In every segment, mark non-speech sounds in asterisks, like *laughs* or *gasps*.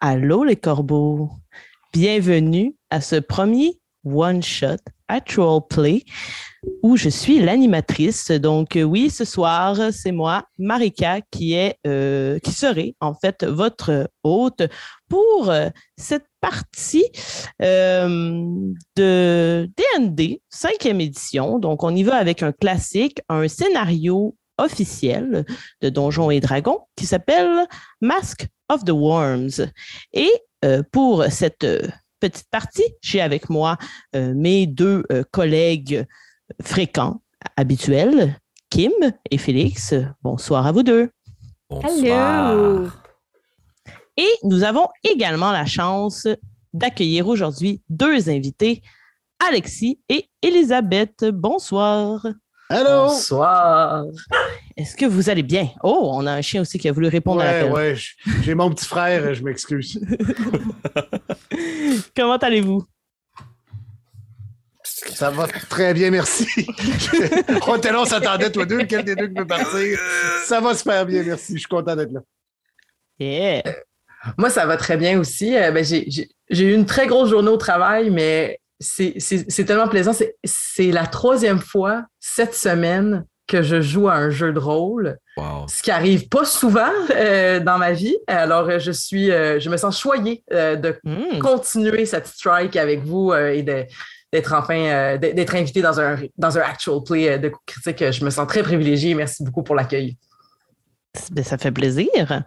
Allô les corbeaux. Bienvenue à ce premier One Shot Actual Play où je suis l'animatrice. Donc euh, oui, ce soir, c'est moi, Marika, qui est euh, serait en fait votre hôte pour euh, cette partie de D&D, cinquième édition. Donc on y va avec un classique, un scénario officiel de Donjons et Dragons qui s'appelle Mask of the Worms. Et pour cette petite partie, j'ai avec moi mes deux collègues fréquents, habituels, Kim et Félix. Bonsoir à vous deux. Bonsoir. Et nous avons également la chance d'accueillir aujourd'hui deux invités, Alexis et Elisabeth. Bonsoir. Allô? Bonsoir. Est-ce que vous allez bien? Oh, on a un chien aussi qui a voulu répondre à l'appel. Ouais, j'ai mon petit frère, je m'excuse. *laughs* Comment allez-vous? Ça va très bien, merci. on était là, on s'attendait, toi deux. Lequel des deux peut partir? Ça va super bien, merci. Je suis content d'être là. Yeah. Moi, ça va très bien aussi. Euh, ben, j'ai eu une très grosse journée au travail, mais c'est tellement plaisant. C'est la troisième fois cette semaine que je joue à un jeu de rôle, ce qui arrive pas souvent euh, dans ma vie. Alors, je suis, euh, je me sens choyée de hmm. continuer cette strike avec vous et de, d'être enfin euh, d'être invité dans un dans un actual play euh, de critique. Je me sens très privilégiée. Merci beaucoup pour l'accueil. Ben, ça fait plaisir.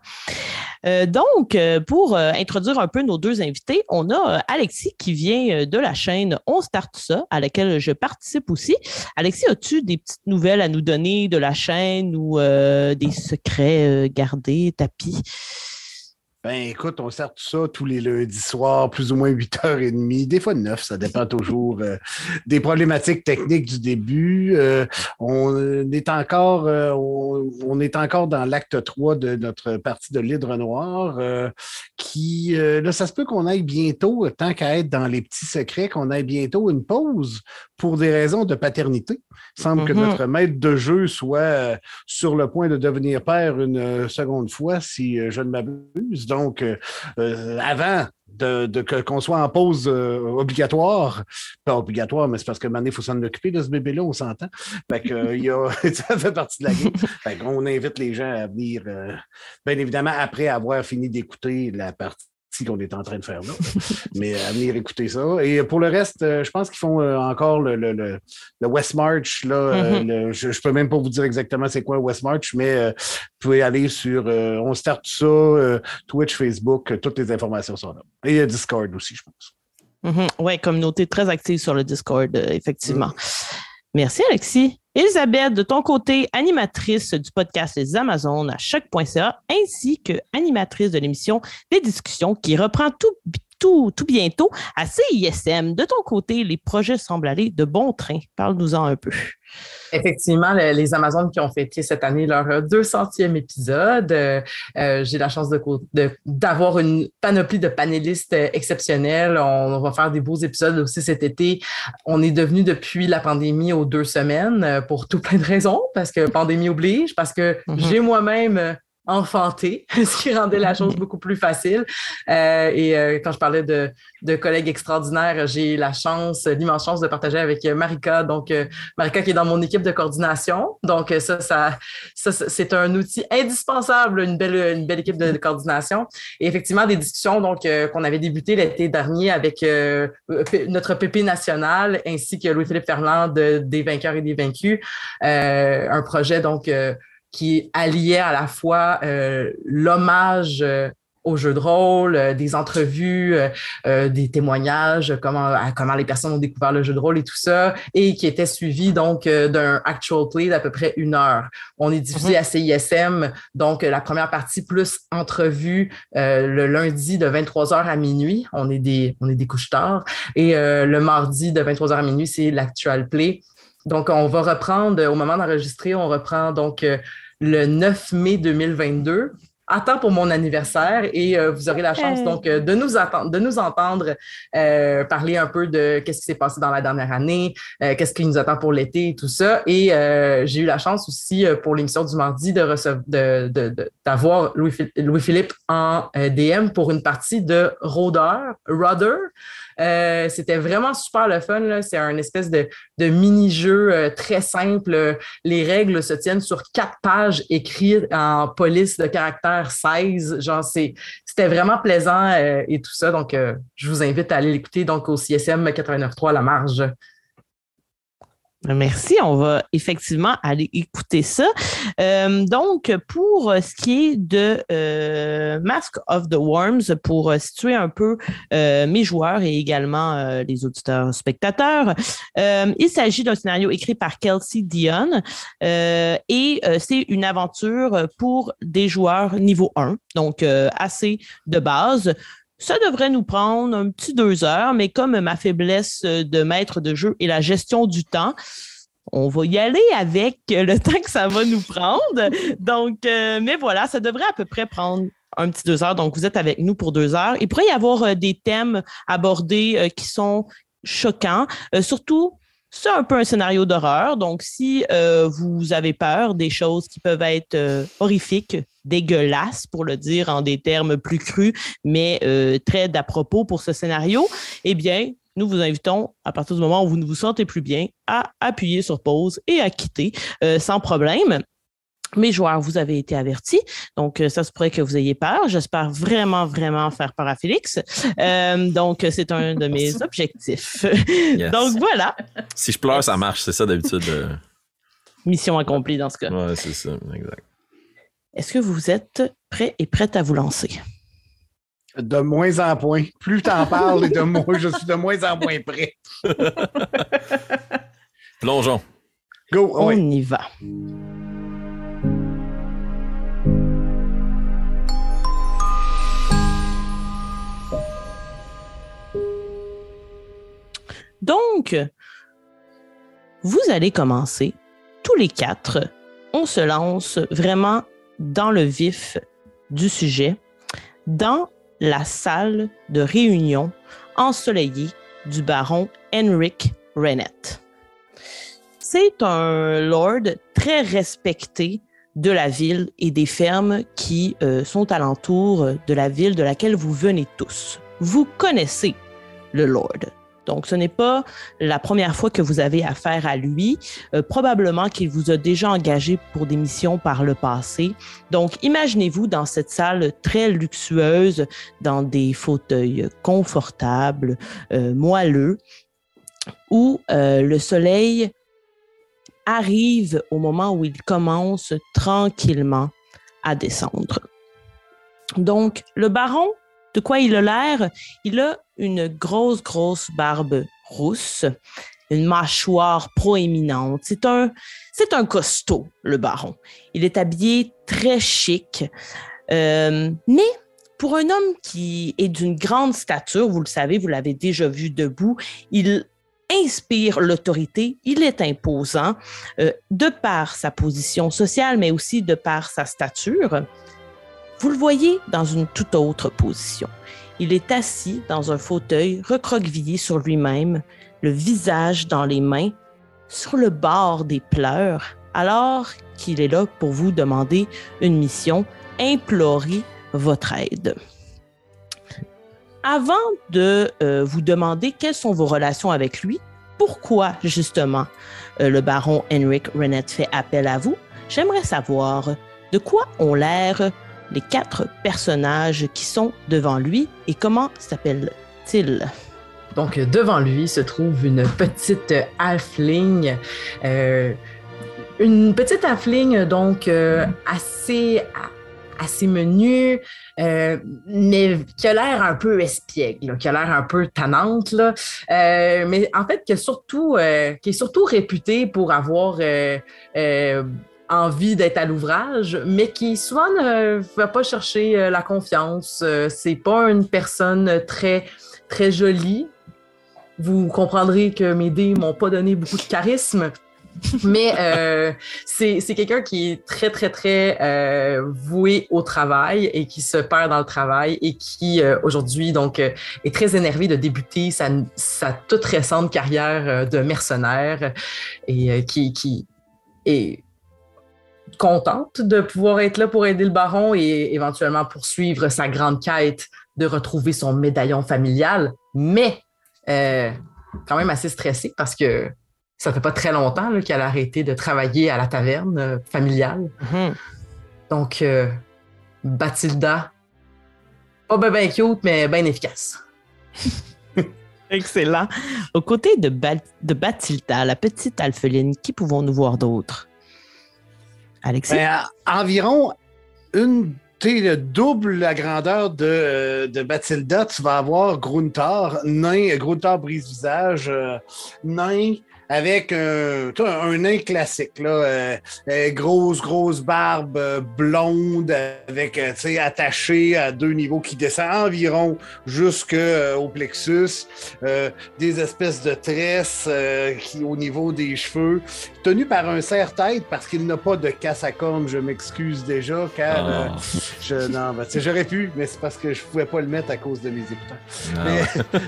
Euh, donc, pour introduire un peu nos deux invités, on a Alexis qui vient de la chaîne On Start ça, à laquelle je participe aussi. Alexis, as-tu des petites nouvelles à nous donner de la chaîne ou des secrets gardés, tapis? Ben écoute, on sert tout ça tous les lundis soirs, plus ou moins 8h30, des fois 9, ça dépend toujours euh, des problématiques techniques du début. Euh, on est encore euh, on, est encore dans l'acte 3 de notre partie de l'hydre noir qui là, ça se peut qu'on aille bientôt, tant qu'à être dans les petits secrets, qu'on aille bientôt une pause pour des raisons de paternité. Il semble que mm-hmm. notre maître de jeu soit sur le point de devenir père une seconde fois, si je ne m'abuse. Donc, euh, euh, avant de, qu'on soit en pause euh, obligatoire, pas obligatoire, mais c'est parce que maintenant, il faut s'en occuper de ce bébé-là, on s'entend. Fait que, y a, *laughs* ça fait partie de la game. Fait qu'on invite les gens à venir, bien évidemment, après avoir fini d'écouter la partie qu'on est en train de faire là. Mais à venir écouter ça. Et pour le reste, euh, je pense qu'ils font euh, encore le, le, le, West March. Là, euh, mm-hmm. je ne peux même pas vous dire exactement c'est quoi West March, mais vous pouvez aller sur On Start ça, Twitch, Facebook, toutes les informations sont là. Et Discord aussi, je pense. Mm-hmm. Oui, communauté très active sur le Discord, effectivement. Mm. Merci, Alexis. Elisabeth, de ton côté, animatrice du podcast Les Amazones à choc.ca, ainsi que animatrice de l'émission Des discussions qui reprend tout, tout, tout bientôt à CISM. De ton côté, les projets semblent aller de bon train. Parle-nous-en un peu. Effectivement, les Amazones qui ont fêté cette année leur 200e épisode. Euh, euh, j'ai la chance d'avoir une panoplie de panélistes exceptionnels. On, va faire des beaux épisodes aussi cet été. On est devenu depuis la pandémie aux deux semaines euh, pour tout plein de raisons, parce que *laughs* pandémie oblige, parce que mm-hmm. j'ai moi-même enfanté, *laughs* ce qui rendait la chose beaucoup plus facile. Euh, et euh, quand je parlais de, de collègues extraordinaires, j'ai la chance, l'immense chance de partager avec Marika. Donc, euh, Marika qui est dans mon équipe de coordination. Donc, ça, ça, ça c'est un outil indispensable, une belle, une belle équipe de, coordination. Et effectivement, des discussions donc qu'on avait débuté l'été dernier avec notre PP national ainsi que Louis-Philippe Ferland de, des vainqueurs et des vaincus. un projet donc qui alliait à la fois euh, l'hommage euh, au jeu de rôle, euh, des entrevues, des témoignages, comment, comment les personnes ont découvert le jeu de rôle et tout ça, et qui était suivi donc d'un actual play d'à peu près une heure. On est diffusé mhm. à CISM, donc la première partie plus entrevue le lundi de 23h à minuit. On est des, on est des couches tard. Et le mardi de 23h à minuit, c'est l'actual play. Donc, on va reprendre, au moment d'enregistrer, on reprend donc le 9 mai 2022 à temps pour mon anniversaire et vous aurez la chance donc de nous, attendre, de nous entendre parler un peu de qu'est-ce qui s'est passé dans la dernière année, qu'est-ce qui nous attend pour l'été et tout ça. Et j'ai eu la chance aussi pour l'émission du mardi de recevoir d'avoir Louis-Philippe en DM pour une partie de Rôdeur, Rudder. C'était vraiment super le fun. C'est un espèce de, mini-jeu très simple. Les règles se tiennent sur quatre pages écrites en police de caractère 16. Genre, c'était vraiment plaisant euh, et tout ça. Donc, euh, je vous invite à aller l'écouter donc au CSM 89.3 à la marge. Merci, on va effectivement aller écouter ça. Euh, donc, pour ce qui est de euh, Mask of the Worms, pour situer un peu euh, mes joueurs et également les auditeurs spectateurs, il s'agit d'un scénario écrit par Kelsey Dion et c'est une aventure pour des joueurs niveau 1, donc assez de base. Ça devrait nous prendre un petit deux heures, mais comme ma faiblesse de maître de jeu est la gestion du temps, on va y aller avec le *laughs* temps que ça va nous prendre. Donc, euh, mais voilà, ça devrait à peu près prendre un petit deux heures. Donc, vous êtes avec nous pour deux heures. Il pourrait y avoir euh, des thèmes abordés euh, qui sont choquants, surtout c'est un peu un scénario d'horreur. Donc, si vous avez peur des choses qui peuvent être horrifiques, dégueulasses, pour le dire en des termes plus crus, mais très d'à propos pour ce scénario, eh bien, nous vous invitons, à partir du moment où vous ne vous sentez plus bien, à appuyer sur pause et à quitter sans problème. Mes joueurs, vous avez été avertis, donc ça se pourrait que vous ayez peur. J'espère vraiment, vraiment faire peur à Félix. donc, c'est un de mes *laughs* objectifs. donc, voilà. Si je pleure, ça marche, c'est ça d'habitude. Mission accomplie dans ce cas. Oui, c'est ça, exact. Est-ce que vous êtes prêts et prêtes à vous lancer? De moins en moins. Plus tu en parles, de *laughs* moins, je suis de moins en moins prêt. *laughs* Plongeons. Go, on y va. Donc, vous allez commencer tous les quatre. On se lance vraiment dans le vif du sujet, dans la salle de réunion ensoleillée du baron Henrik Rennet. C'est un lord très respecté de la ville et des fermes qui euh, sont alentour de la ville de laquelle vous venez tous. Vous connaissez le lord. Donc, ce n'est pas la première fois que vous avez affaire à lui. Euh, probablement qu'il vous a déjà engagé pour des missions par le passé. Donc, imaginez-vous dans cette salle très luxueuse, dans des fauteuils confortables, euh, moelleux, où euh, le soleil arrive au moment où il commence tranquillement à descendre. Donc, le baron de quoi il a l'air? Il a une grosse, grosse barbe rousse, une mâchoire proéminente. C'est un, c'est un costaud, le baron. Il est habillé très chic, euh, mais pour un homme qui est d'une grande stature, vous le savez, vous l'avez déjà vu debout, il inspire l'autorité, il est imposant euh, de par sa position sociale, mais aussi de par sa stature. Vous le voyez dans une toute autre position. Il est assis dans un fauteuil, recroquevillé sur lui-même, le visage dans les mains, sur le bord des pleurs, alors qu'il est là pour vous demander une mission, implorer votre aide. Avant de euh, vous demander quelles sont vos relations avec lui, pourquoi justement euh, le baron Henrik Renette fait appel à vous, j'aimerais savoir de quoi ont l'air les quatre personnages qui sont devant lui et comment s'appellent-ils? Donc, devant lui se trouve une petite halfling. Euh, une petite halfling, donc, euh, assez, assez menue, euh, mais qui a l'air un peu espiègle, qui a l'air un peu tannante, mais en fait, qui, surtout, qui est surtout réputée pour avoir envie d'être à l'ouvrage, mais qui souvent ne va pas chercher euh, la confiance. Euh, c'est pas une personne très, très jolie. Vous comprendrez que mes dés m'ont pas donné beaucoup de charisme. Mais euh, c'est quelqu'un qui est très, très, très euh, voué au travail et qui se perd dans le travail et qui, aujourd'hui, donc, est très énervé de débuter sa, sa toute récente carrière de mercenaire et qui, qui est contente de pouvoir être là pour aider le baron et éventuellement poursuivre sa grande quête de retrouver son médaillon familial, mais euh, quand même assez stressée parce que ça fait pas très longtemps qu'elle a arrêté de travailler à la taverne euh, familiale. Mhm. Donc, euh, Bathilda, pas ben, ben cute, mais bien efficace. *laughs* Excellent. Aux côtés de Bathilda, la petite alpheline, qui pouvons-nous voir d'autre? Alexis? Ben, environ une le double la grandeur de, de Bathilda, tu vas avoir Gruntar, nain, Gruntar brise-visage, euh, nain, avec un, nain classique, là, euh, euh, grosse, grosse barbe blonde, avec, euh, tu sais, attaché à deux niveaux qui descend environ jusqu'au plexus, des espèces de tresses au niveau des cheveux, tenu par un serre-tête parce qu'il n'a pas de casse à cornes, je m'excuse déjà, car Ah. euh, je, non, ben, tu sais, j'aurais pu, mais c'est parce que je pouvais pas le mettre à cause de mes écouteurs. Ah,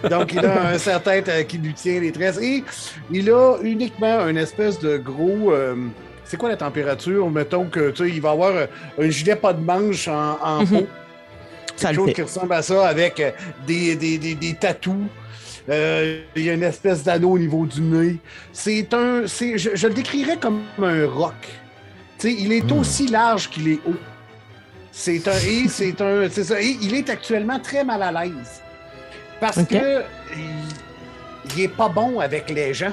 Mais- *laughs* donc, il a un serre-tête euh, qui lui tient les tresses et il a uniquement une espèce de gros. euh, c'est quoi la température? Mettons que tu sais, il va avoir un gilet pas de manche en, en Mhm. peau. Ça Quelque chose qui ressemble à ça avec des, des, des, des tatous. Euh, il y a une espèce d'anneau au niveau du nez. C'est un. c'est- Je, je le décrirais comme un roc. Il est Hmm. aussi large qu'il est haut. C'est un. Et c'est un. C'est ça. Et il est actuellement très mal à l'aise. Parce Ok. que il, il est pas bon avec les gens.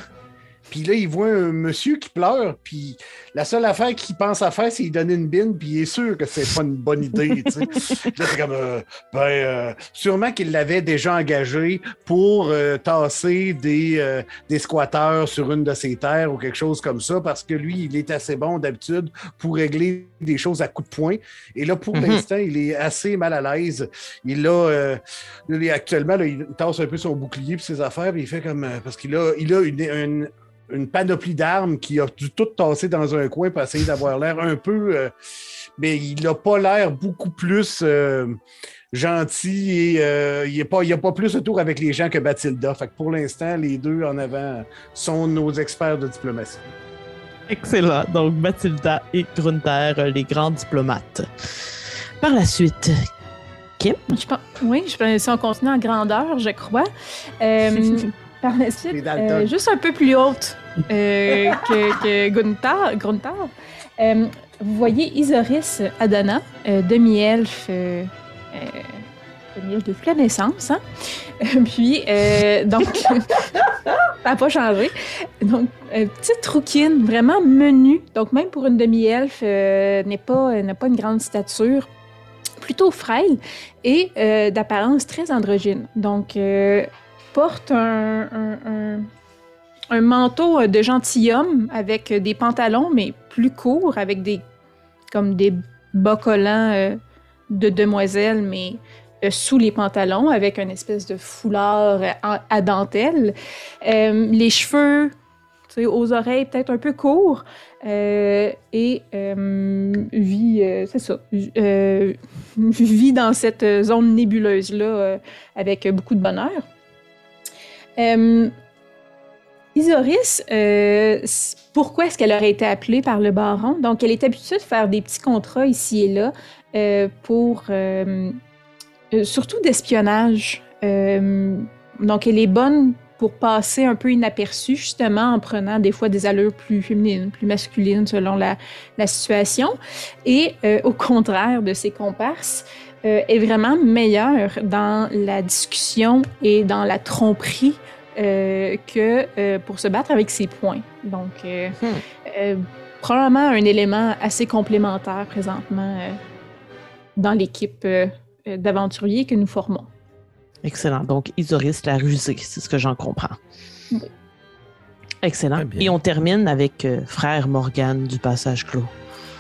Puis là, il voit un monsieur qui pleure, puis la seule affaire qu'il pense à faire, c'est lui donner une bine, puis il est sûr que c'est pas une bonne idée. *laughs* Là, c'est comme, euh, ben, euh, sûrement qu'il l'avait déjà engagé pour euh, tasser des, euh, des squatteurs sur une de ses terres ou quelque chose comme ça, parce que lui, il est assez bon d'habitude pour régler des choses à coups de poing. Et là, pour Mhm. l'instant, il est assez mal à l'aise. Il a, actuellement, là, il tasse un peu son bouclier et ses affaires, puis il fait comme, parce qu'il a, il a une, une- une panoplie d'armes qui a dû tout tasser dans un coin pour essayer d'avoir l'air un peu. euh, mais il n'a pas l'air beaucoup plus euh, gentil et euh, il n'a pas, il a pas plus de tour avec les gens que Bathilda. Fait que pour l'instant, les deux en avant sont nos experts de diplomatie. Excellent. Donc, Mathilda et Grunter, les grands diplomates. Par la suite, Je pense- oui, je pense, si on continue en grandeur, je crois. *laughs* Par la suite, euh, juste un peu plus haute euh, que, que Gunther. Gunther. Euh, vous voyez Isoris Adana, demi-elfe, demi-elfe depuis la naissance. Hein? *laughs* Puis, donc, *laughs* ça n'a pas changé. Donc, petite rouquine, vraiment menue. Donc, même pour une demi-elfe, n'est pas, n'a pas une grande stature. Plutôt frêle et d'apparence très androgyne. Donc, porte un, un- manteau de gentilhomme avec des pantalons, mais plus courts, avec des comme des bas collants euh, de demoiselle, mais euh, sous les pantalons, avec une espèce de foulard à dentelle. Euh, les cheveux, aux oreilles peut-être un peu courts, et vit, c'est ça, vit dans cette zone nébuleuse-là avec beaucoup de bonheur. Euh, Isoris, euh, pourquoi est-ce qu'elle aurait été appelée par le baron? Donc, elle est habituée de faire des petits contrats ici et là euh, pour euh, surtout d'espionnage. Donc, elle est bonne pour passer un peu inaperçue, justement, en prenant des fois des allures plus féminines, plus masculines selon la, situation. Et au contraire de ses comparses, euh, est vraiment meilleure dans la discussion et dans la tromperie euh, que euh, pour se battre avec ses points. Donc, euh, Hmm. euh, probablement un élément assez complémentaire présentement euh, dans l'équipe d'aventuriers que nous formons. excellent. Donc, Isoris la rusée, c'est ce que j'en comprends. Oui. Excellent. Et on termine avec euh, frère Morgane du passage clos.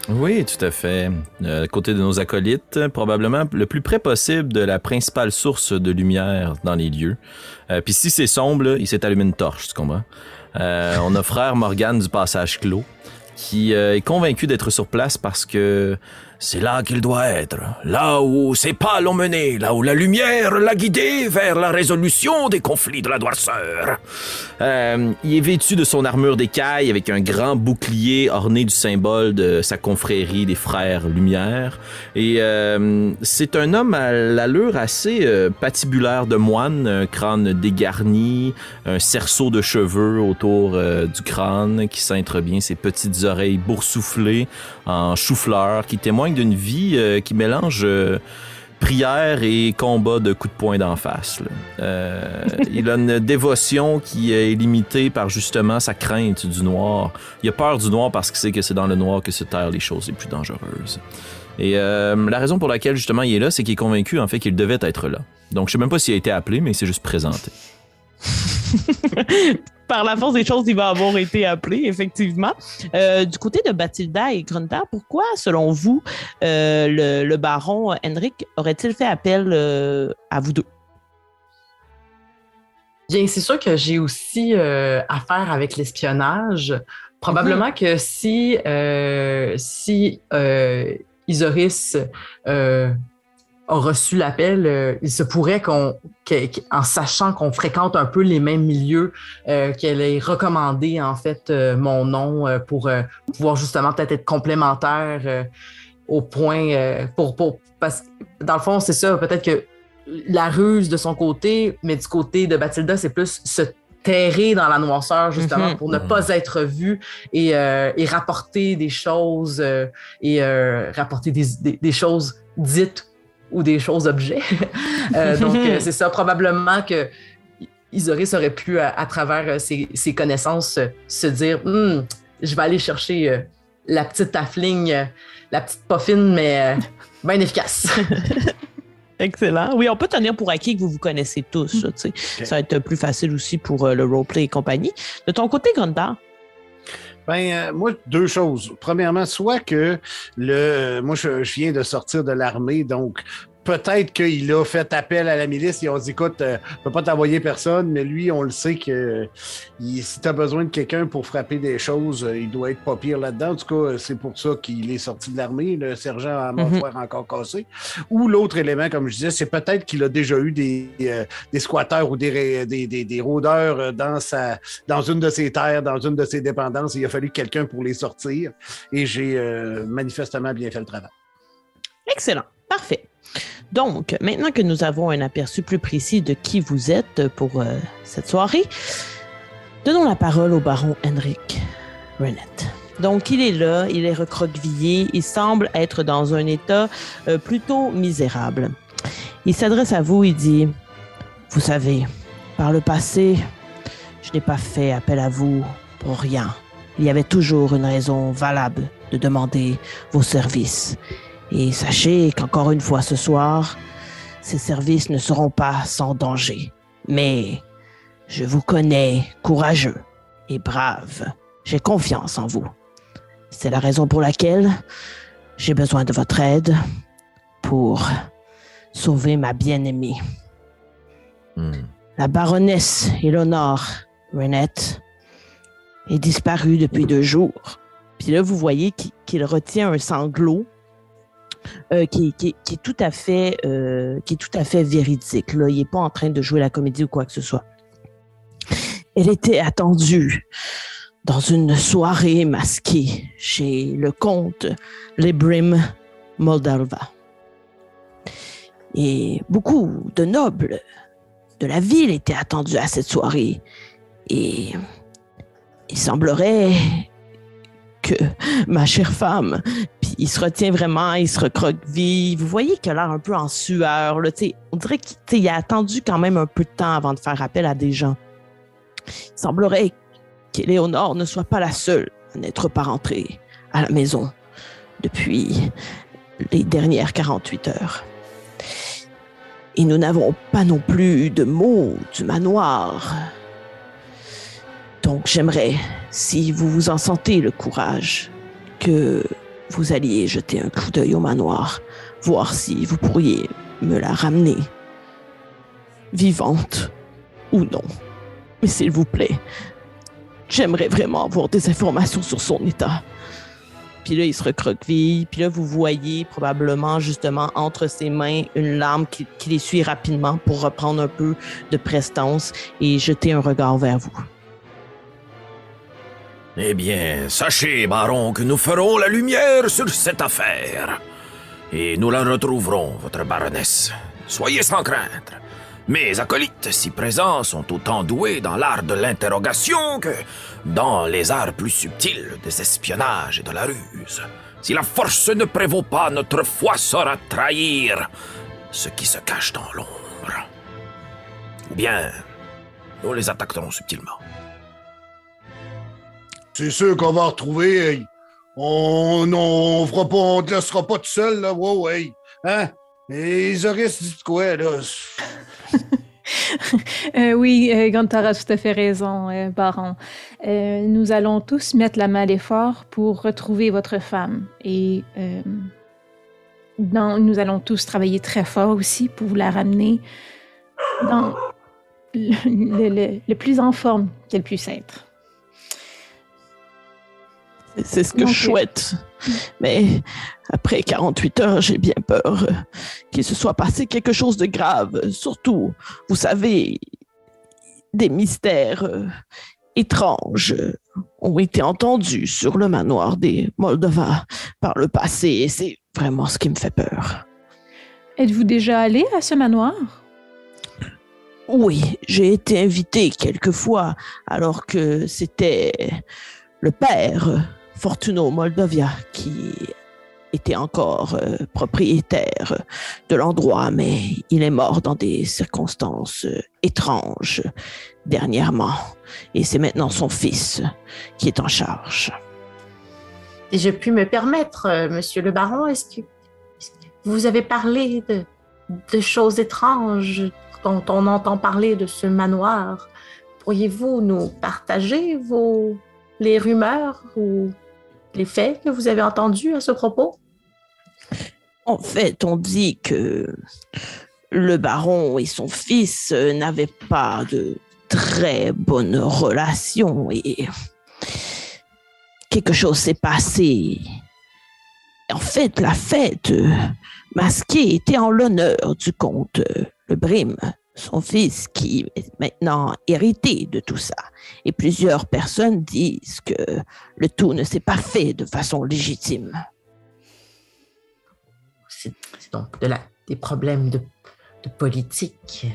Oui, tout à fait. Euh, côté de nos acolytes, probablement le plus près possible de la principale source de lumière dans les lieux. Euh, Puis si c'est sombre, il s'est allumé une torche, tu comprends? Euh, on a frère Morgane du passage clos qui euh, est convaincu d'être sur place parce que c'est là qu'il doit être, là où ses pas l'ont mené, là où la lumière l'a guidé vers la résolution des conflits de la noirceur. Euh, il est vêtu de son armure d'écaille avec un grand bouclier orné du symbole de sa confrérie des frères Lumière. Et euh, c'est un homme à l'allure assez euh, patibulaire de moine, un crâne dégarni, un cerceau de cheveux autour euh, du crâne qui cintre bien ses petites oreilles boursouflées en chou-fleur qui témoignent d'une vie euh, qui mélange euh, prière et combat de coups de poing d'en face. Euh, il a une dévotion qui est limitée par justement sa crainte du noir. Il a peur du noir parce qu'il sait que c'est dans le noir que se terrent les choses les plus dangereuses. Et la raison pour laquelle justement il est là, c'est qu'il est convaincu en fait qu'il devait être là. Donc je sais même pas s'il a été appelé, mais il s'est juste présenté. *laughs* Par la force des choses, il va avoir été appelé, effectivement. Euh, du côté de Bathilda et Grunter, pourquoi, selon vous, euh, le, le baron Henrik aurait-il fait appel euh, à vous deux? Bien, c'est sûr que j'ai aussi affaire avec l'espionnage. Probablement que si, si Isoris a reçu l'appel, euh, il se pourrait qu'on, que- en sachant qu'on fréquente un peu les mêmes milieux, euh, qu'elle ait recommandé en fait euh, mon nom euh, pour euh, pouvoir justement peut-être être complémentaire euh, au point euh, pour, pour parce que dans le fond c'est ça peut-être que la ruse de son côté, mais du côté de Bathilda c'est plus se terrer dans la noirceur justement Mhm. pour ne pas être vu et, euh, et rapporter des choses euh, et euh, rapporter des, des, des choses dites ou des choses objets. *laughs* Euh, donc euh, *laughs* c'est ça probablement que Isoris aurait pu à, à travers euh, ses, ses connaissances se dire Hmm, je vais aller chercher euh, la petite tafling, euh, la petite poffine mais euh, *laughs* bien efficace. Excellent. Oui, on peut tenir pour acquis que vous vous connaissez tous. Ça va être plus facile aussi pour euh, le roleplay et compagnie. De ton côté, Grunter, Ben, euh, moi, deux choses. Premièrement, soit que le, moi, je viens de sortir de l'armée, donc peut-être qu'il a fait appel à la milice. Ils ont dit, écoute, euh, on peut pas t'envoyer personne, mais lui, on le sait que il- si tu as besoin de quelqu'un pour frapper des choses, euh, il doit être pas pire là-dedans. En tout cas, euh, c'est pour ça qu'il est sorti de l'armée, le sergent à mâchoire encore cassé. Ou l'autre élément, comme je disais, c'est peut-être qu'il a déjà eu des, euh, des squatteurs ou des, des, des, des rôdeurs dans sa dans une de ses terres, dans une de ses dépendances. Il a fallu quelqu'un pour les sortir. Et j'ai manifestement bien fait le travail. excellent. Parfait. Donc, maintenant que nous avons un aperçu plus précis de qui vous êtes pour euh, cette soirée, donnons la parole au baron Henrik Renette. Donc, il est là, il est recroquevillé, il semble être dans un état euh, plutôt misérable. Il s'adresse à vous, il dit Vous savez, par le passé, je n'ai pas fait appel à vous pour rien. Il y avait toujours une raison valable de demander vos services. Et sachez qu'encore une fois ce soir, ces services ne seront pas sans danger. Mais je vous connais courageux et brave. J'ai confiance en vous. C'est la raison pour laquelle j'ai besoin de votre aide pour sauver ma bien-aimée. Hmm. La baronesse Eleanor Renette est disparue depuis deux jours. Puis là, vous voyez qu'il qu'il retient un sanglot euh, qui, est tout à fait, euh, qui est tout à fait véridique. Là. Il n'est pas en train de jouer la comédie ou quoi que ce soit. Elle était attendue dans une soirée masquée chez le comte Lebrim Moldalva. Et beaucoup de nobles de la ville étaient attendus à cette soirée. Et il semblerait ma chère femme, puis il se retient vraiment, il se recroqueville. Vous voyez qu'il a l'air un peu en sueur. Là, tu sais. on dirait qu'il a attendu quand même un peu de temps avant de faire appel à des gens. Il semblerait qu'Éléonore ne soit pas la seule à n'être pas rentrée à la maison depuis les dernières 48 heures. Et nous n'avons pas non plus de mots du manoir. Donc j'aimerais, si vous vous en sentez le courage, que vous alliez jeter un coup d'œil au manoir, voir si vous pourriez me la ramener, vivante ou non. Mais s'il vous plaît, j'aimerais vraiment avoir des informations sur son état. Puis là, il se recroqueville. Puis là, vous voyez probablement justement entre ses mains une larme qui, qui les suit rapidement pour reprendre un peu de prestance et jeter un regard vers vous. Eh bien, sachez, baron, que nous ferons la lumière sur cette affaire. Et nous la retrouverons, votre baronesse. Soyez sans crainte. Mes acolytes, si présents, sont autant doués dans l'art de l'interrogation que dans les arts plus subtils des espionnages et de la ruse. Si la force ne prévaut pas, notre foi saura trahir ce qui se cache dans l'ombre. Ou bien, nous les attaquerons subtilement. C'est sûr qu'on va retrouver. On, on, fera pas, on te laissera pas tout seul, là. Ouais, ouais. Hein? Et Isoris dit quoi, là? *laughs* Euh, oui, euh, Gunther a tout à fait raison, euh, Baron. Euh, nous allons tous mettre la main à l'effort pour retrouver votre femme. Et nous allons tous travailler très fort aussi pour vous la ramener dans le plus en forme qu'elle puisse être. C'est- ce que je souhaite. Mais après 48 heures, j'ai bien peur qu'il se soit passé quelque chose de grave. Surtout, vous savez, des mystères euh, étranges ont été entendus sur le manoir des Moldova par le passé. Et c'est vraiment ce qui me fait peur. Êtes-vous déjà allé à ce manoir? Oui, j'ai été invité quelques fois alors que c'était le père Fortuno Moldovia qui était encore euh, propriétaire de l'endroit, mais il est mort dans des circonstances euh, étranges dernièrement. Et c'est maintenant son fils qui est en charge. Et je puis me permettre, euh, monsieur le baron, est-ce que, vous avez parlé de, de choses étranges dont on entend parler de ce manoir? Pourriez-vous nous partager vos les rumeurs ou les faits que vous avez entendus à ce propos? En fait, on dit que le baron et son fils euh, n'avaient pas de très bonnes relations et quelque chose s'est passé. En fait, la fête euh, masquée était en l'honneur du comte euh, Le Brime, son fils qui est maintenant hérité de tout ça. Et plusieurs personnes disent que le tout ne s'est pas fait de façon légitime. C'est donc de la, des problèmes de, de politique.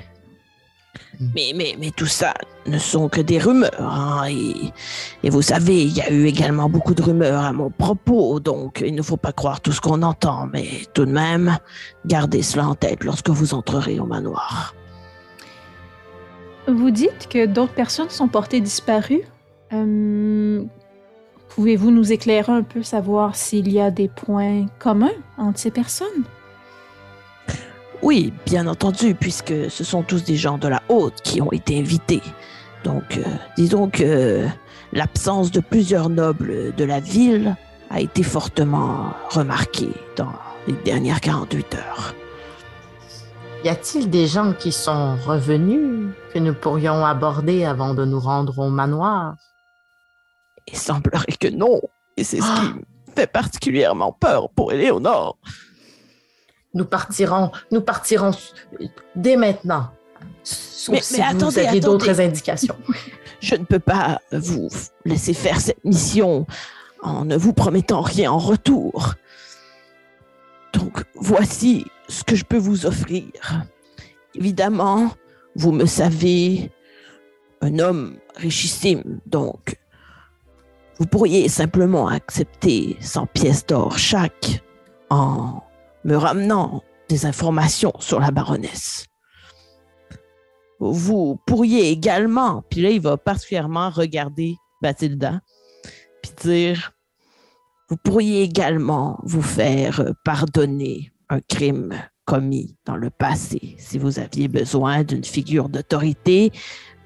Mais, mais, mais tout ça ne sont que des rumeurs. hein, Et, et vous savez, il y a eu également beaucoup de rumeurs à mon propos, donc il ne faut pas croire tout ce qu'on entend, mais tout de même, gardez cela en tête lorsque vous entrerez au manoir. Vous dites que d'autres personnes sont portées disparues. Euh, Pouvez-vous nous éclairer un peu, savoir s'il y a des points communs entre ces personnes? Oui, bien entendu, puisque ce sont tous des gens de la haute qui ont été invités. Donc, euh, disons que l'absence de plusieurs nobles de la ville a été fortement remarquée dans les dernières 48 heures. Y a-t-il des gens qui sont revenus que nous pourrions aborder avant de nous rendre au manoir? Il semblerait que non. Et c'est ce qui me fait particulièrement peur pour Éléonore. Nous partirons, nous partirons dès maintenant. Sauf Mais- si mais vous attendez, attendez. d'autres indications. *laughs* Je ne peux pas vous laisser faire cette mission en ne vous promettant rien en retour. Donc, voici ce que je peux vous offrir. Évidemment, vous me savez, un homme richissime, donc vous pourriez simplement accepter 100 pièces d'or chaque en me ramenant des informations sur la baronesse. Vous pourriez également, puis là, il va particulièrement regarder Bathilda, puis dire, vous pourriez également vous faire pardonner un crime commis dans le passé si vous aviez besoin d'une figure d'autorité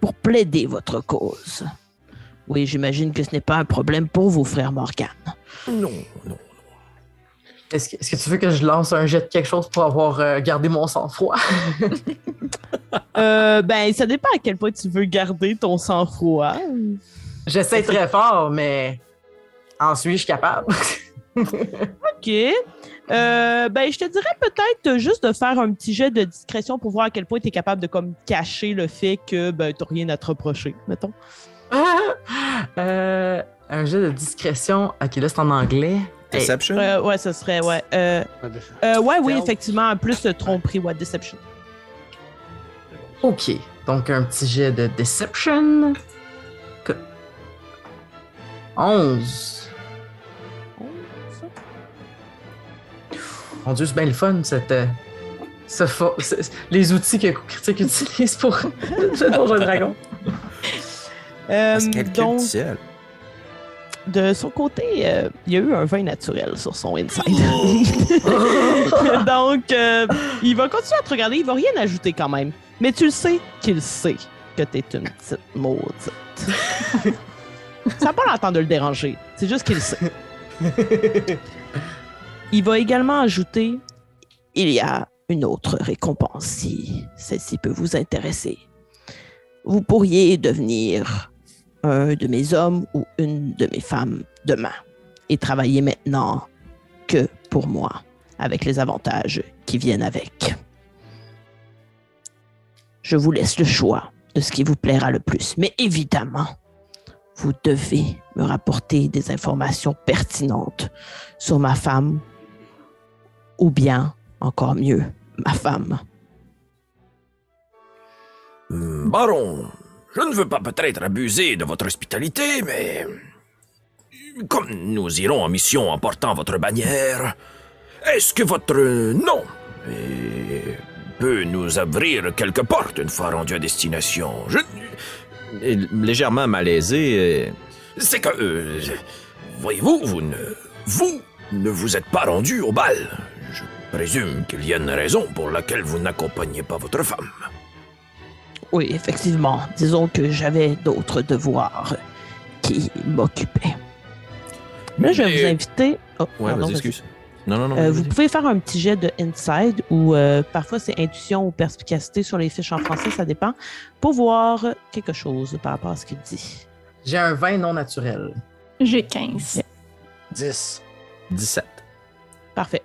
pour plaider votre cause. Oui, j'imagine que ce n'est pas un problème pour vous, frère Morgan. Non, non. Est-ce que, est-ce que tu veux que je lance un jet de quelque chose pour avoir euh, gardé mon sang-froid? *laughs* Euh, ben, ça dépend à quel point tu veux garder ton sang-froid. J'essaie très fort, mais en suis-je capable? *laughs* OK. Euh, ben, je te dirais peut-être juste de faire un petit jet de discrétion pour voir à quel point tu es capable de comme cacher le fait que ben, tu rien à te reprocher, mettons. Euh, un jeu de discrétion. Ok, là, c'est en anglais. Hey, Deception? Euh, ouais, ce serait, ouais. Euh, euh, ouais, oui, effectivement, en plus, tromperie, ouais, deception. ok, donc un petit jet de Deception. Que- 11. Mon Dieu, c'est bien le fun, cette. euh, ce fo- ce- les outils que Critique utilise pour *laughs* le Donjon Dragon. Euh, donc, de son côté, euh, il y a eu un vin naturel sur son inside. *laughs* donc, euh, il va continuer à te regarder, il va rien ajouter quand même. Mais tu le sais qu'il sait que t'es une petite maudite. *laughs* Ça n'a pas l'air de le déranger, c'est juste qu'il le sait. Il va également ajouter il y a une autre récompense si celle-ci peut vous intéresser. Vous pourriez devenir un de mes hommes ou une de mes femmes demain et travailler maintenant que pour moi, avec les avantages qui viennent avec. Je vous laisse le choix de ce qui vous plaira le plus, mais évidemment, vous devez me rapporter des informations pertinentes sur ma femme ou bien, encore mieux, ma femme. Hmm, Baron, je ne veux pas peut-être abuser de votre hospitalité, mais... Comme nous irons en mission en portant votre bannière, est-ce que votre nom peut nous ouvrir quelques portes une fois rendu à destination? Je... Légèrement malaisé, C'est que... euh, Voyez-vous, vous ne... Vous ne vous êtes pas rendu au bal. Je présume qu'il y a une raison pour laquelle vous n'accompagnez pas votre femme. Oui, effectivement. Disons que j'avais d'autres devoirs qui m'occupaient. Là, je vais vous inviter. Oh, ouais, pardon, excuse. Non, non, non. Euh, vous pouvez faire un petit jet de inside ou euh, parfois c'est intuition ou perspicacité sur les fiches en français, ça dépend, pour voir quelque chose par rapport à ce qu'il dit. J'ai un vin non naturel. J'ai 15. 10. 17. Parfait.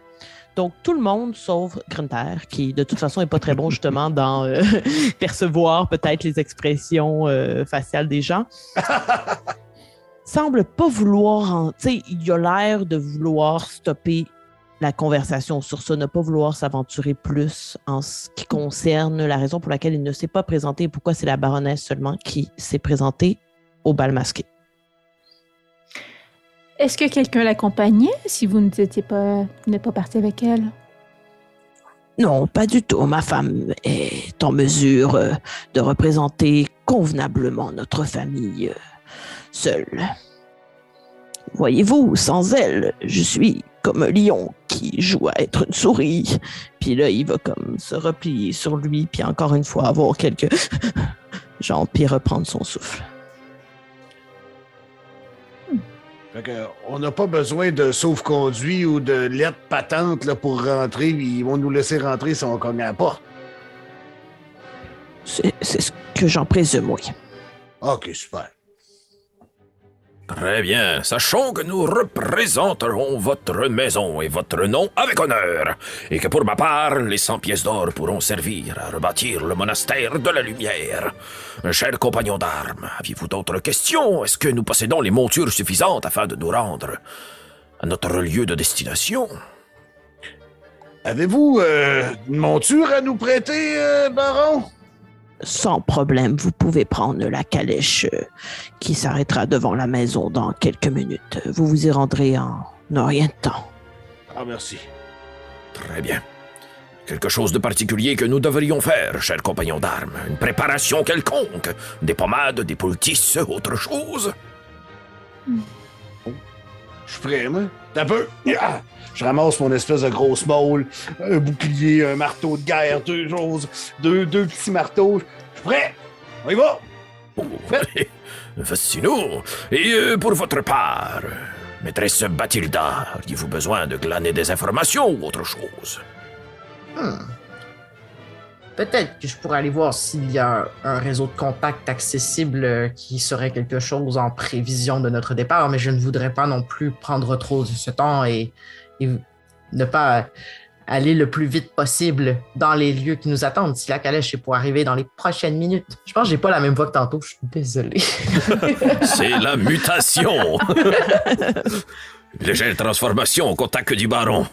Donc, tout le monde, sauf Grunter, qui de toute façon n'est pas très bon justement *laughs* dans euh, *laughs* percevoir peut-être les expressions euh, faciales des gens, *laughs* semble pas vouloir. en- Tu sais, il a l'air de vouloir stopper la conversation sur ça, ne pas vouloir s'aventurer plus en ce qui concerne la raison pour laquelle il ne s'est pas présenté et pourquoi c'est la baronesse seulement qui s'est présentée au bal masqué. Est-ce que quelqu'un l'accompagnait si vous n'étiez pas, parti avec elle? Non, pas du tout. Ma femme est en mesure euh, de représenter convenablement notre famille euh, seule. Voyez-vous, sans elle, je suis comme un lion qui joue à être une souris. Puis là, il va comme se replier sur lui, puis encore une fois avoir quelques... *laughs* Genre, puis reprendre son souffle. Fait que, on n'a pas besoin de sauf-conduit ou de lettre patente là, pour rentrer. Ils vont nous laisser rentrer si on cogne à la porte. C'est c'est ce que j'en présume, oui. OK, super. Très bien. Sachons que nous représenterons votre maison et votre nom avec honneur, et que pour ma part, les 100 pièces d'or pourront servir à rebâtir le monastère de la lumière. Cher compagnon d'armes, aviez-vous d'autres questions? Est-ce que nous possédons les montures suffisantes afin de nous rendre à notre lieu de destination? Avez-vous euh, une monture à nous prêter, euh, baron? Sans problème, vous pouvez prendre la calèche euh, qui s'arrêtera devant la maison dans quelques minutes. Vous vous y rendrez en rien de temps. Ah, merci. Très bien. Quelque chose de particulier que nous devrions faire, cher compagnon d'armes? Une préparation quelconque? Des pommades, des poultices, autre chose? Je suis prêt, moi. T'as peu? Je ramasse mon espèce de grosse moule, un bouclier, un marteau de guerre, deux choses, deux, deux petits marteaux. Je suis prêt. On y va. Oh, Fascinant. Et euh, pour votre part, maîtresse Bathilda, auriez-vous besoin de glaner des informations ou autre chose? Peut-être que je pourrais aller voir s'il y a un réseau de contact accessible euh, qui serait quelque chose en prévision de notre départ, mais je ne voudrais pas non plus prendre trop de ce temps et, et ne pas aller le plus vite possible dans les lieux qui nous attendent. Si la calèche est pour arriver dans les prochaines minutes. Je pense que j'ai pas la même voix que tantôt, je suis désolé. *laughs* *laughs* C'est la mutation. *laughs* Légère transformation au contact du baron.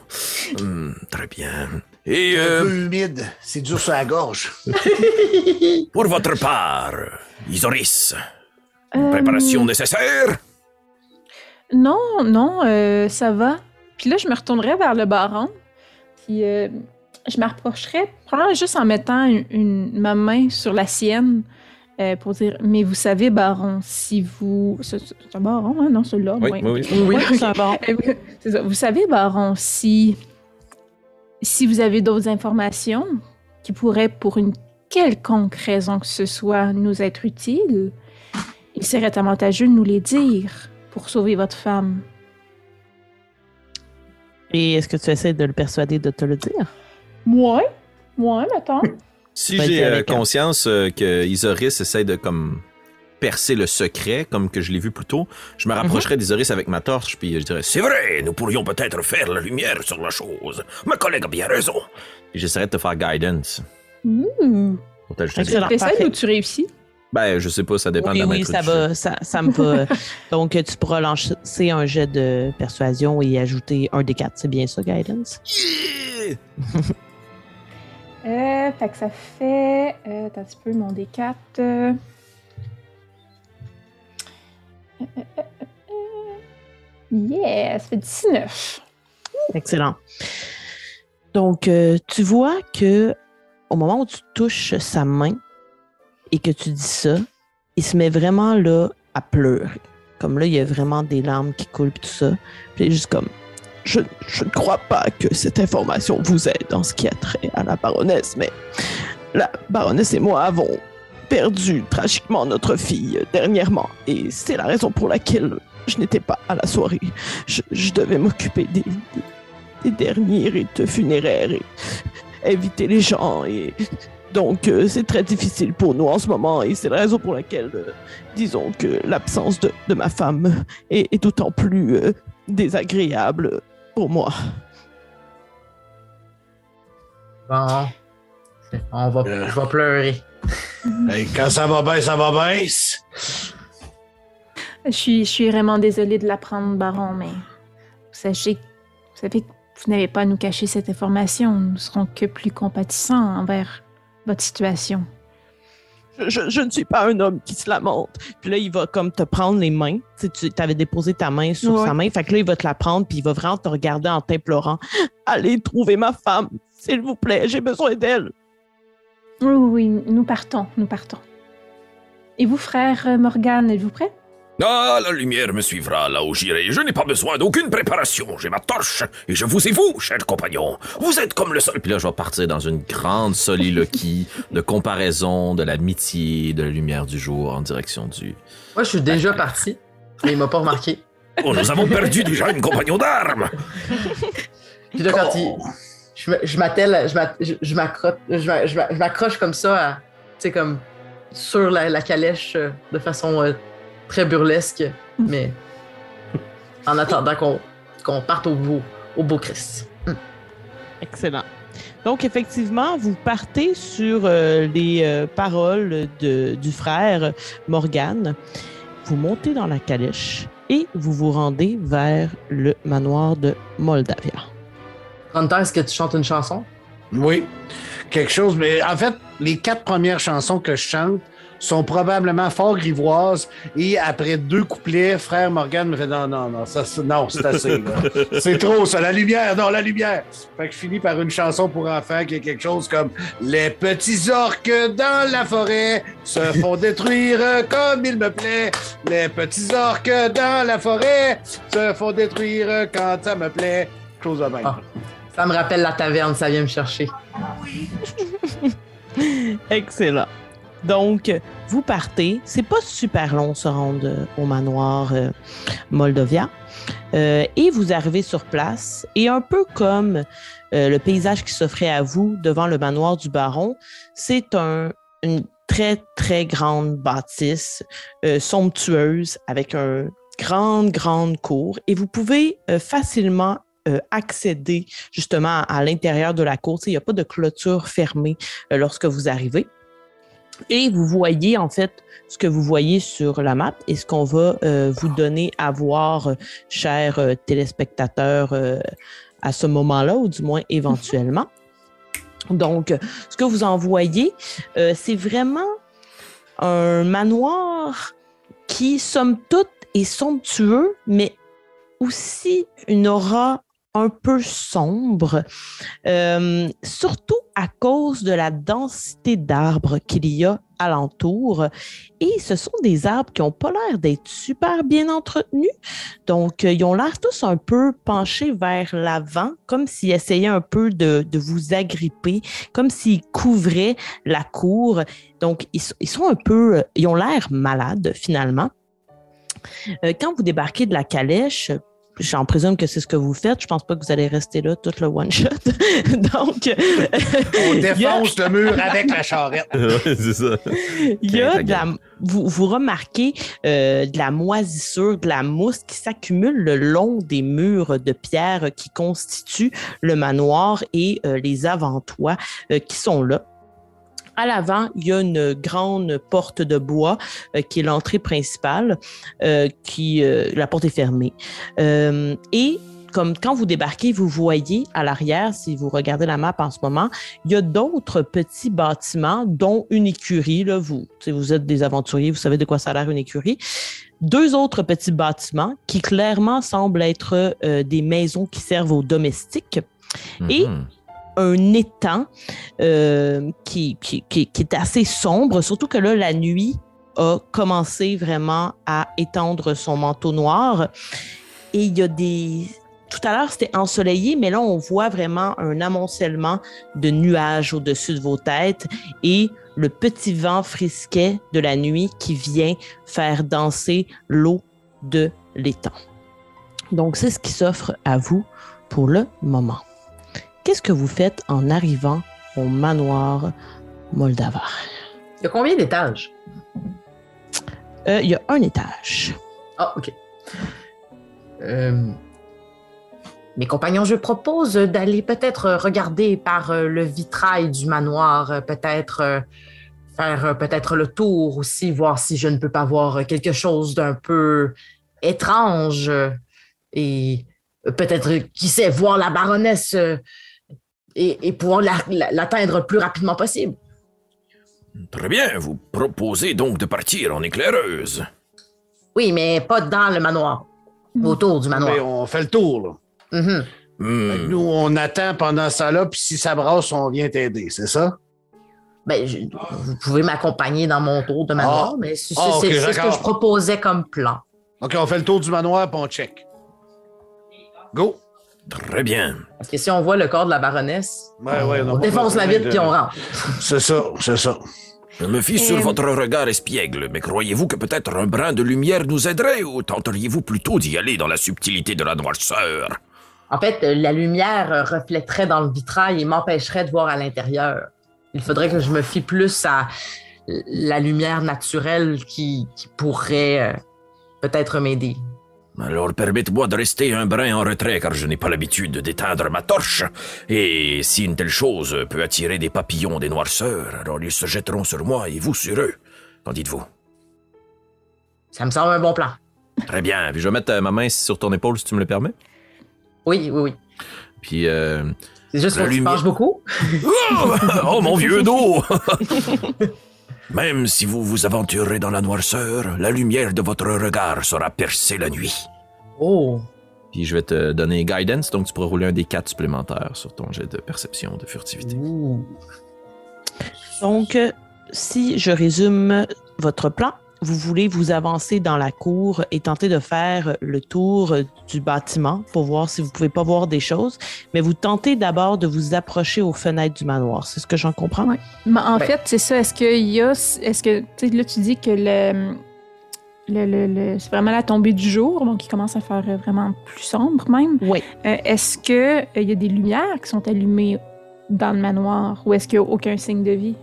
Hmm, très bien. Et Un peu humide, c'est dur sur la gorge. *laughs* pour votre part, Isoris, Euh, préparation nécessaire? Non, non, euh, ça va. Puis là, je me retournerais vers le baron. Puis euh, je me rapprocherais, probablement juste en mettant une, une- ma main sur la sienne euh, pour dire Mais vous savez, baron, si vous. C'est un baron, hein? Non, celui-là. Oui, ouais. oui, oui. oui, Ouais, C'est un ça. Vous savez, Baron, si, si vous avez d'autres informations qui pourraient, pour une quelconque raison que ce soit, nous être utiles, il serait avantageux de nous les dire pour sauver votre femme. Et est-ce que tu essaies de le persuader de te le dire? Moi? Moi, mettons. Si j'ai euh, conscience euh, que Isoris essaie de comme percer le secret, comme que je l'ai vu plus tôt, je me rapprocherai d'Isoris avec ma torche, puis je dirais C'est vrai, nous pourrions peut-être faire la lumière sur la chose. Ma collègue a bien raison. Et j'essaierai de te faire guidance. Ouh. Pour t'ajouter des- ou tu réussis? Ben, je sais pas, ça dépend oui, de la oui, ça va, ça, ça me va. *laughs* Donc, tu pourras lancer un jet de persuasion et ajouter un des quatre. C'est bien ça, Guidance? Yeah! *laughs* Euh, fait que ça fait. Euh, attends un petit peu, mon D4. euh. Yeah, ça fait 19. Excellent. Donc, euh, tu vois que au moment où tu touches sa main et que tu dis ça, il se met vraiment là à pleurer. Comme là, il y a vraiment des larmes qui coulent pis tout ça. Puis il est juste comme je, je ne crois pas que cette information vous aide en ce qui a trait à la baronesse, mais la baronesse et moi avons perdu tragiquement notre fille dernièrement. Et c'est la raison pour laquelle je n'étais pas à la soirée. Je, je devais m'occuper des, des, des derniers rites funéraires et inviter les gens. Et donc, euh, c'est très difficile pour nous en ce moment. Et c'est la raison pour laquelle, euh, disons que l'absence de, de ma femme est, est d'autant plus euh, désagréable pour moi. Bon. On va, Euh. je vais pleurer. *laughs* Hey, quand ça va bien, ça va bien. Je suis, je suis vraiment désolée de l'apprendre, Baron, mais vous sachez, vous savez que vous n'avez pas à nous cacher cette information. Nous serons que plus compatissants envers votre situation. Je, je- je ne suis pas un homme qui se lamente. Puis là, il va comme te prendre les mains. Tu sais, tu avais déposé ta main sur Ouais. sa main. Fait que là, il va te la prendre, puis il va vraiment te regarder en t'implorant. *gasps* Allez trouver ma femme, s'il vous plaît. J'ai besoin d'elle. Oui, oui, oui, nous partons, nous partons. Et vous, frère euh, Morgan, êtes-vous prêt? Ah, la lumière me suivra là où j'irai. Je n'ai pas besoin d'aucune préparation. J'ai ma torche et je vous ai vous, cher compagnon. Vous êtes comme le sol. Puis là, je vais partir dans une grande soliloquie *laughs* de comparaison de l'amitié, de la lumière du jour en direction du. Moi, je suis déjà parti, mais il m'a pas remarqué. Oh, nous avons perdu déjà une compagnon d'armes. Puis là, quand il. Je, m'attelle, je m'a- je- je m'accroche, je je comme ça, tu sais, comme sur la, la calèche euh, de façon euh, très burlesque, mais en attendant qu'on parte au beau, au beau Christ. Excellent. Donc, effectivement, vous partez sur euh, les euh, paroles de, du frère Morgan. Vous montez dans la calèche et vous vous rendez vers le manoir de Moldavia. Hunter, est-ce que tu chantes une chanson? Oui, quelque chose. Mais en fait, les quatre premières chansons que je chante sont probablement fort grivoises. Et après deux couplets, frère Morgan me fait non, non, non, ça, non, c'est assez. *laughs* c'est trop, ça. La lumière, non, la lumière. Fait que je finis par une chanson pour enfants qui est quelque chose comme Les petits orques dans la forêt se *laughs* font détruire comme il me plaît. Les petits orques dans la forêt se font détruire quand ça me plaît. Chose de même. Ah. Ça me rappelle la taverne, ça vient me chercher. *laughs* Excellent. Donc, vous partez. C'est pas super long se rendre euh, au manoir euh, Moldovia. Euh, et vous arrivez sur place. Et un peu comme euh, le paysage qui s'offrait à vous devant le manoir du baron, c'est un, une très, très grande bâtisse somptueuse avec une grande, grande cour. Et vous pouvez facilement euh, accéder justement à, l'intérieur de la cour. Il n'y a pas de clôture fermée euh, lorsque vous arrivez. Et vous voyez en fait ce que vous voyez sur la map et ce qu'on va euh, vous donner à voir, chers téléspectateurs, à ce moment-là, ou du moins éventuellement. Donc, ce que vous en voyez, c'est vraiment un manoir qui, somme toute, est somptueux, mais aussi une aura un peu sombre, euh, surtout à cause de la densité d'arbres qu'il y a alentour. Et ce sont des arbres qui n'ont pas l'air d'être super bien entretenus. Donc, euh, ils ont l'air tous un peu penchés vers l'avant, comme s'ils essayaient un peu de, vous agripper, comme s'ils couvraient la cour. Donc, ils, sont un peu, euh, ils ont l'air malades finalement. Quand vous débarquez de la calèche, j'en présume que c'est ce que vous faites. Je pense pas que vous allez rester là tout le one shot. *laughs* Donc, On a- défonce le mur avec la charrette. *laughs* Ouais, c'est ça. il y a de la, vous, vous remarquez euh, de la moisissure, de la mousse qui s'accumule le long des murs de pierre qui constituent le manoir et euh, les avant-toits euh, qui sont là. À l'avant, il y a une grande porte de bois euh, qui est l'entrée principale, euh, qui euh, la porte est fermée. Et comme quand vous débarquez, vous voyez à l'arrière, si vous regardez la map en ce moment, il y a d'autres petits bâtiments, dont une écurie. Là, vous, vous êtes des aventuriers, vous savez de quoi ça a l'air une écurie. Deux autres petits bâtiments qui clairement semblent être des maisons qui servent aux domestiques. Et- Mhm. Un étang euh, qui, qui, qui- qui est assez sombre, surtout que là, la nuit a commencé vraiment à étendre son manteau noir. Et il y a des... Tout à l'heure, c'était ensoleillé, mais là, on voit vraiment un amoncellement de nuages au-dessus de vos têtes et le petit vent frisquet de la nuit qui vient faire danser l'eau de l'étang. Donc, c'est ce qui s'offre à vous pour le moment. Qu'est-ce que vous faites en arrivant au manoir Moldavar? Il y a combien d'étages? Euh, Il y a un étage. Ah, OK. Euh, Mes compagnons, je propose d'aller peut-être regarder par euh, le vitrail du manoir, peut-être faire peut-être le tour aussi, voir si je ne peux pas voir quelque chose d'un peu étrange et peut-être, qui sait, voir la baronesse et, et pouvoir la- la- l'atteindre le plus rapidement possible. Très bien, vous proposez donc de partir en éclaireuse. Oui, mais pas dans le manoir, autour du manoir. Mais on fait le tour, là. Mhm. Hmm. Nous, on attend pendant ça là, puis si ça brasse, on vient t'aider, c'est ça? Ben, je- vous pouvez m'accompagner dans mon tour de manoir, Ah. mais c'est Ah, ce que je proposais comme plan. OK, on fait le tour du manoir, puis on check. Go! Très bien. Parce que si on voit le corps de la baronesse, Ouais, ouais, on défonce la vitre puis on rentre. C'est ça, c'est ça. Je me fie sur Euh, votre regard espiègle, mais croyez-vous que peut-être un brin de lumière nous aiderait ou tenteriez-vous plutôt d'y aller dans la subtilité de la noirceur? En fait, euh, la lumière euh, reflèterait dans le vitrail et m'empêcherait de voir à l'intérieur. Il faudrait que je me fie plus à la lumière naturelle qui, qui pourrait peut-être m'aider. Alors permettez-moi de rester un brin en retrait car je n'ai pas l'habitude d'éteindre ma torche. Et si une telle chose peut attirer des papillons des noirceurs, alors ils se jetteront sur moi et vous sur eux. Qu'en dites-vous? Ça me semble un bon plan. Très bien. Puis je vais mettre euh, ma main sur ton épaule si tu me le permets. Oui, oui, oui. Puis euh, C'est juste se lumière- penche beaucoup. Oh, *laughs* oh, mon vieux dos! *laughs* Même si vous vous aventurez dans la noirceur, la lumière de votre regard sera percée la nuit. Oh! Puis je vais te donner guidance, donc tu pourras rouler un des quatre supplémentaires sur ton jet de perception de furtivité. Ouh. Donc, si je résume votre plan, vous voulez vous avancer dans la cour et tenter de faire le tour du bâtiment pour voir si vous pouvez pas voir des choses, mais vous tentez d'abord de vous approcher aux fenêtres du manoir. C'est ce que j'en comprends? Ouais. Mais en Ouais. fait, c'est ça. Est-ce qu'il y a. Est-ce que. Là, tu dis que le. le, le- le- c'est vraiment la tombée du jour, donc il commence à faire vraiment plus sombre même. Oui. Euh, est-ce que euh, il y a des lumières qui sont allumées dans le manoir ou est-ce qu'il n'y a aucun signe de vie?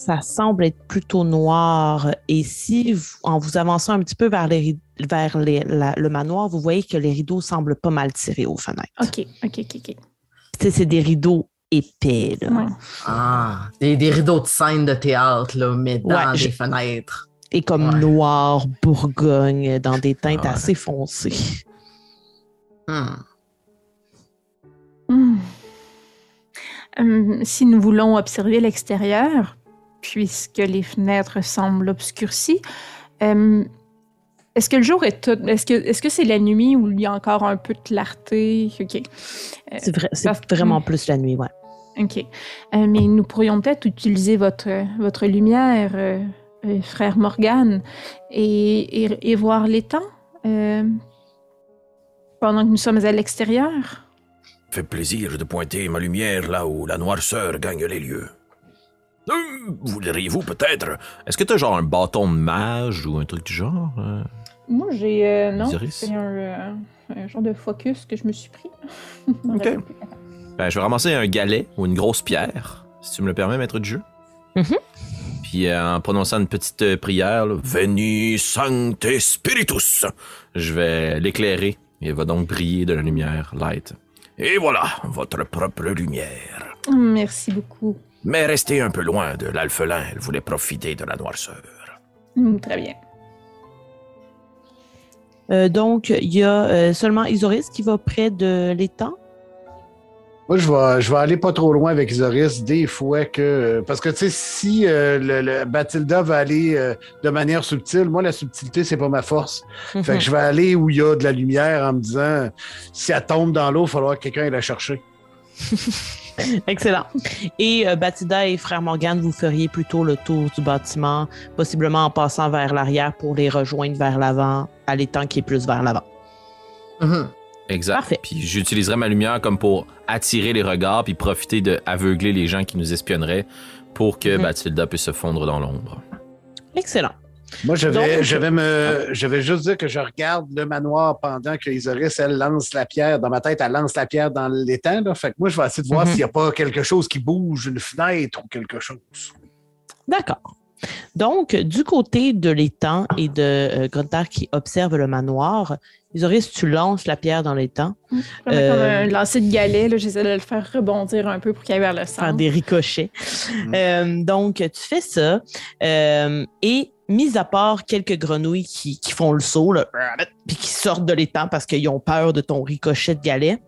Ça semble être plutôt noir. Et si, vous- en vous avançant un petit peu vers, les, vers les- la- le manoir, vous voyez que les rideaux semblent pas mal tirés aux fenêtres. OK, OK, OK, OK. Tu sais, c'est des rideaux épais. Là. Ouais. Ah, des, des rideaux de scène de théâtre, là, mais dans Ouais, des je- fenêtres. Et comme Ouais. noir, bourgogne, dans des teintes Ouais. assez foncées. Hmm. Hmm. Hum, si nous voulons observer l'extérieur, puisque les fenêtres semblent obscurcies, hum, est-ce que le jour est tout... Est-ce que est-ce que c'est la nuit où il y a encore un peu de clarté? OK. Euh, C'est vrai- c'est parce- vraiment plus la nuit, ouais. OK. Euh, mais nous pourrions peut-être utiliser votre, votre lumière, euh, euh, frère Morgane, et, et, et voir l'étang euh, pendant que nous sommes à l'extérieur. Fait plaisir de pointer ma lumière là où la noirceur gagne les lieux. Hum, Voudriez-vous peut-être Est-ce que t'as genre un bâton de mage ou un truc du genre? euh? Moi, j'ai. euh, non, Iris? c'est un, euh, un genre de focus que je me suis pris. *laughs* Ok. Ben, je vais ramasser un galet ou une grosse pierre, si tu me le permets, maître du jeu. Mhm. Puis euh, en prononçant une petite euh, prière, là, Veni Sancte Spiritus. je vais l'éclairer. Il va donc briller de la lumière light. Et voilà, votre propre lumière. Merci beaucoup. Mais restez un peu loin de l'alphelin, elle voulait profiter de la noirceur. Mm, Très bien. Euh, donc, il y a euh, seulement Isoris qui va près de l'étang? Moi, je vais, je vais aller pas trop loin avec Isoris des fois que. Parce que, tu sais, si euh, le, le Bathilda va aller euh, de manière subtile, moi, la subtilité, c'est pas ma force. Fait Mhm. que je vais aller où il y a de la lumière en me disant si elle tombe dans l'eau, il va falloir que quelqu'un aille la chercher. *laughs* *laughs* Excellent. Et euh, Batida et Frère Morgane, vous feriez plutôt le tour du bâtiment, possiblement en passant vers l'arrière pour les rejoindre vers l'avant, à l'étang qui est plus vers l'avant. Mhm. Exact. Parfait. Puis j'utiliserai ma lumière comme pour attirer les regards puis profiter de aveugler les gens qui nous espionneraient pour que Mhm. Bathilda puisse se fondre dans l'ombre. Excellent. Moi, je vais, Donc- je vais me, je vais juste dire que je regarde le manoir pendant que Isoris, elle lance la pierre. Dans ma tête, elle lance la pierre dans l'étang. là. Fait que moi, je vais essayer de voir Mhm. s'il n'y a pas quelque chose qui bouge, une fenêtre ou quelque chose. D'accord. Donc, du côté de l'étang et de euh, Gruntar qui observe le manoir, Isoris, tu lances la pierre dans l'étang, vais Euh, comme un lancer de galet, là, j'essaie de le faire rebondir un peu pour qu'il aille vers le faire centre. des ricochets. Mhm. Euh, donc, tu fais ça. euh, et mis à part quelques grenouilles qui, qui font le saut, là, puis qui sortent de l'étang parce qu'ils ont peur de ton ricochet de galet,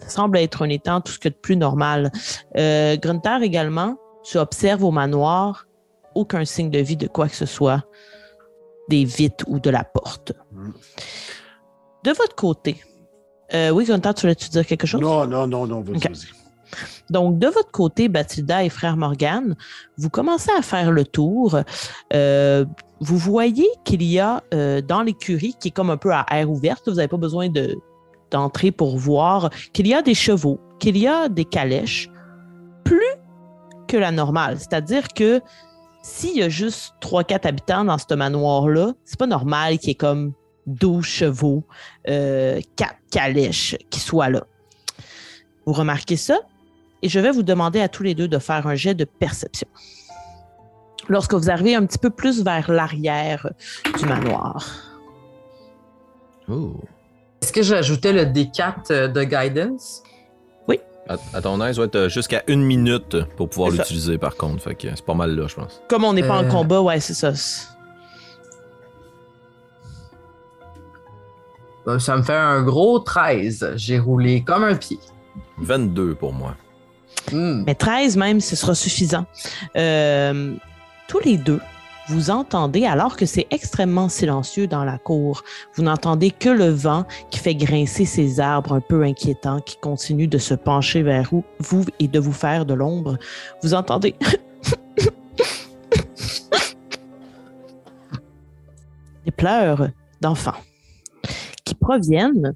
ça semble être un étang tout ce que de plus normal. Euh, Grunter également, tu observes au manoir aucun signe de vie de quoi que ce soit, des vitres ou de la porte. Mhm. De votre côté, euh, oui, Grunter, tu voulais-tu dire quelque chose? Non, non, non, non, vas-y. Donc, de votre côté, Bathilda et frère Morgane, vous commencez à faire le tour. Euh, vous voyez qu'il y a euh, dans l'écurie, qui est comme un peu à air ouverte, vous n'avez pas besoin de- d'entrer pour voir, qu'il y a des chevaux, qu'il y a des calèches, plus que la normale. C'est-à-dire que s'il y a juste 3-4 habitants dans ce manoir-là, c'est pas normal qu'il y ait comme 12 chevaux, euh, 4 calèches qui soient là. Vous remarquez ça? Et je vais vous demander à tous les deux de faire un jet de perception. Lorsque vous arrivez un petit peu plus vers l'arrière du manoir. Oh. Est-ce que j'ajoutais le D4 euh, de guidance? À, à ton aise, ouais, t'as jusqu'à une minute pour pouvoir l'utiliser par contre. Fait que c'est pas mal là, je pense. Comme on n'est pas en Euh. combat, ouais, c'est ça. Ben, ça me fait un gros 13. J'ai roulé comme un pied. 22 pour moi. Hmm. Mais 13 même, ce sera suffisant. Euh, tous les deux, vous entendez, alors que c'est extrêmement silencieux dans la cour, vous n'entendez que le vent qui fait grincer ces arbres un peu inquiétants qui continuent de se pencher vers vous, et de vous faire de l'ombre. Vous entendez? *laughs* Pleurs d'enfants qui proviennent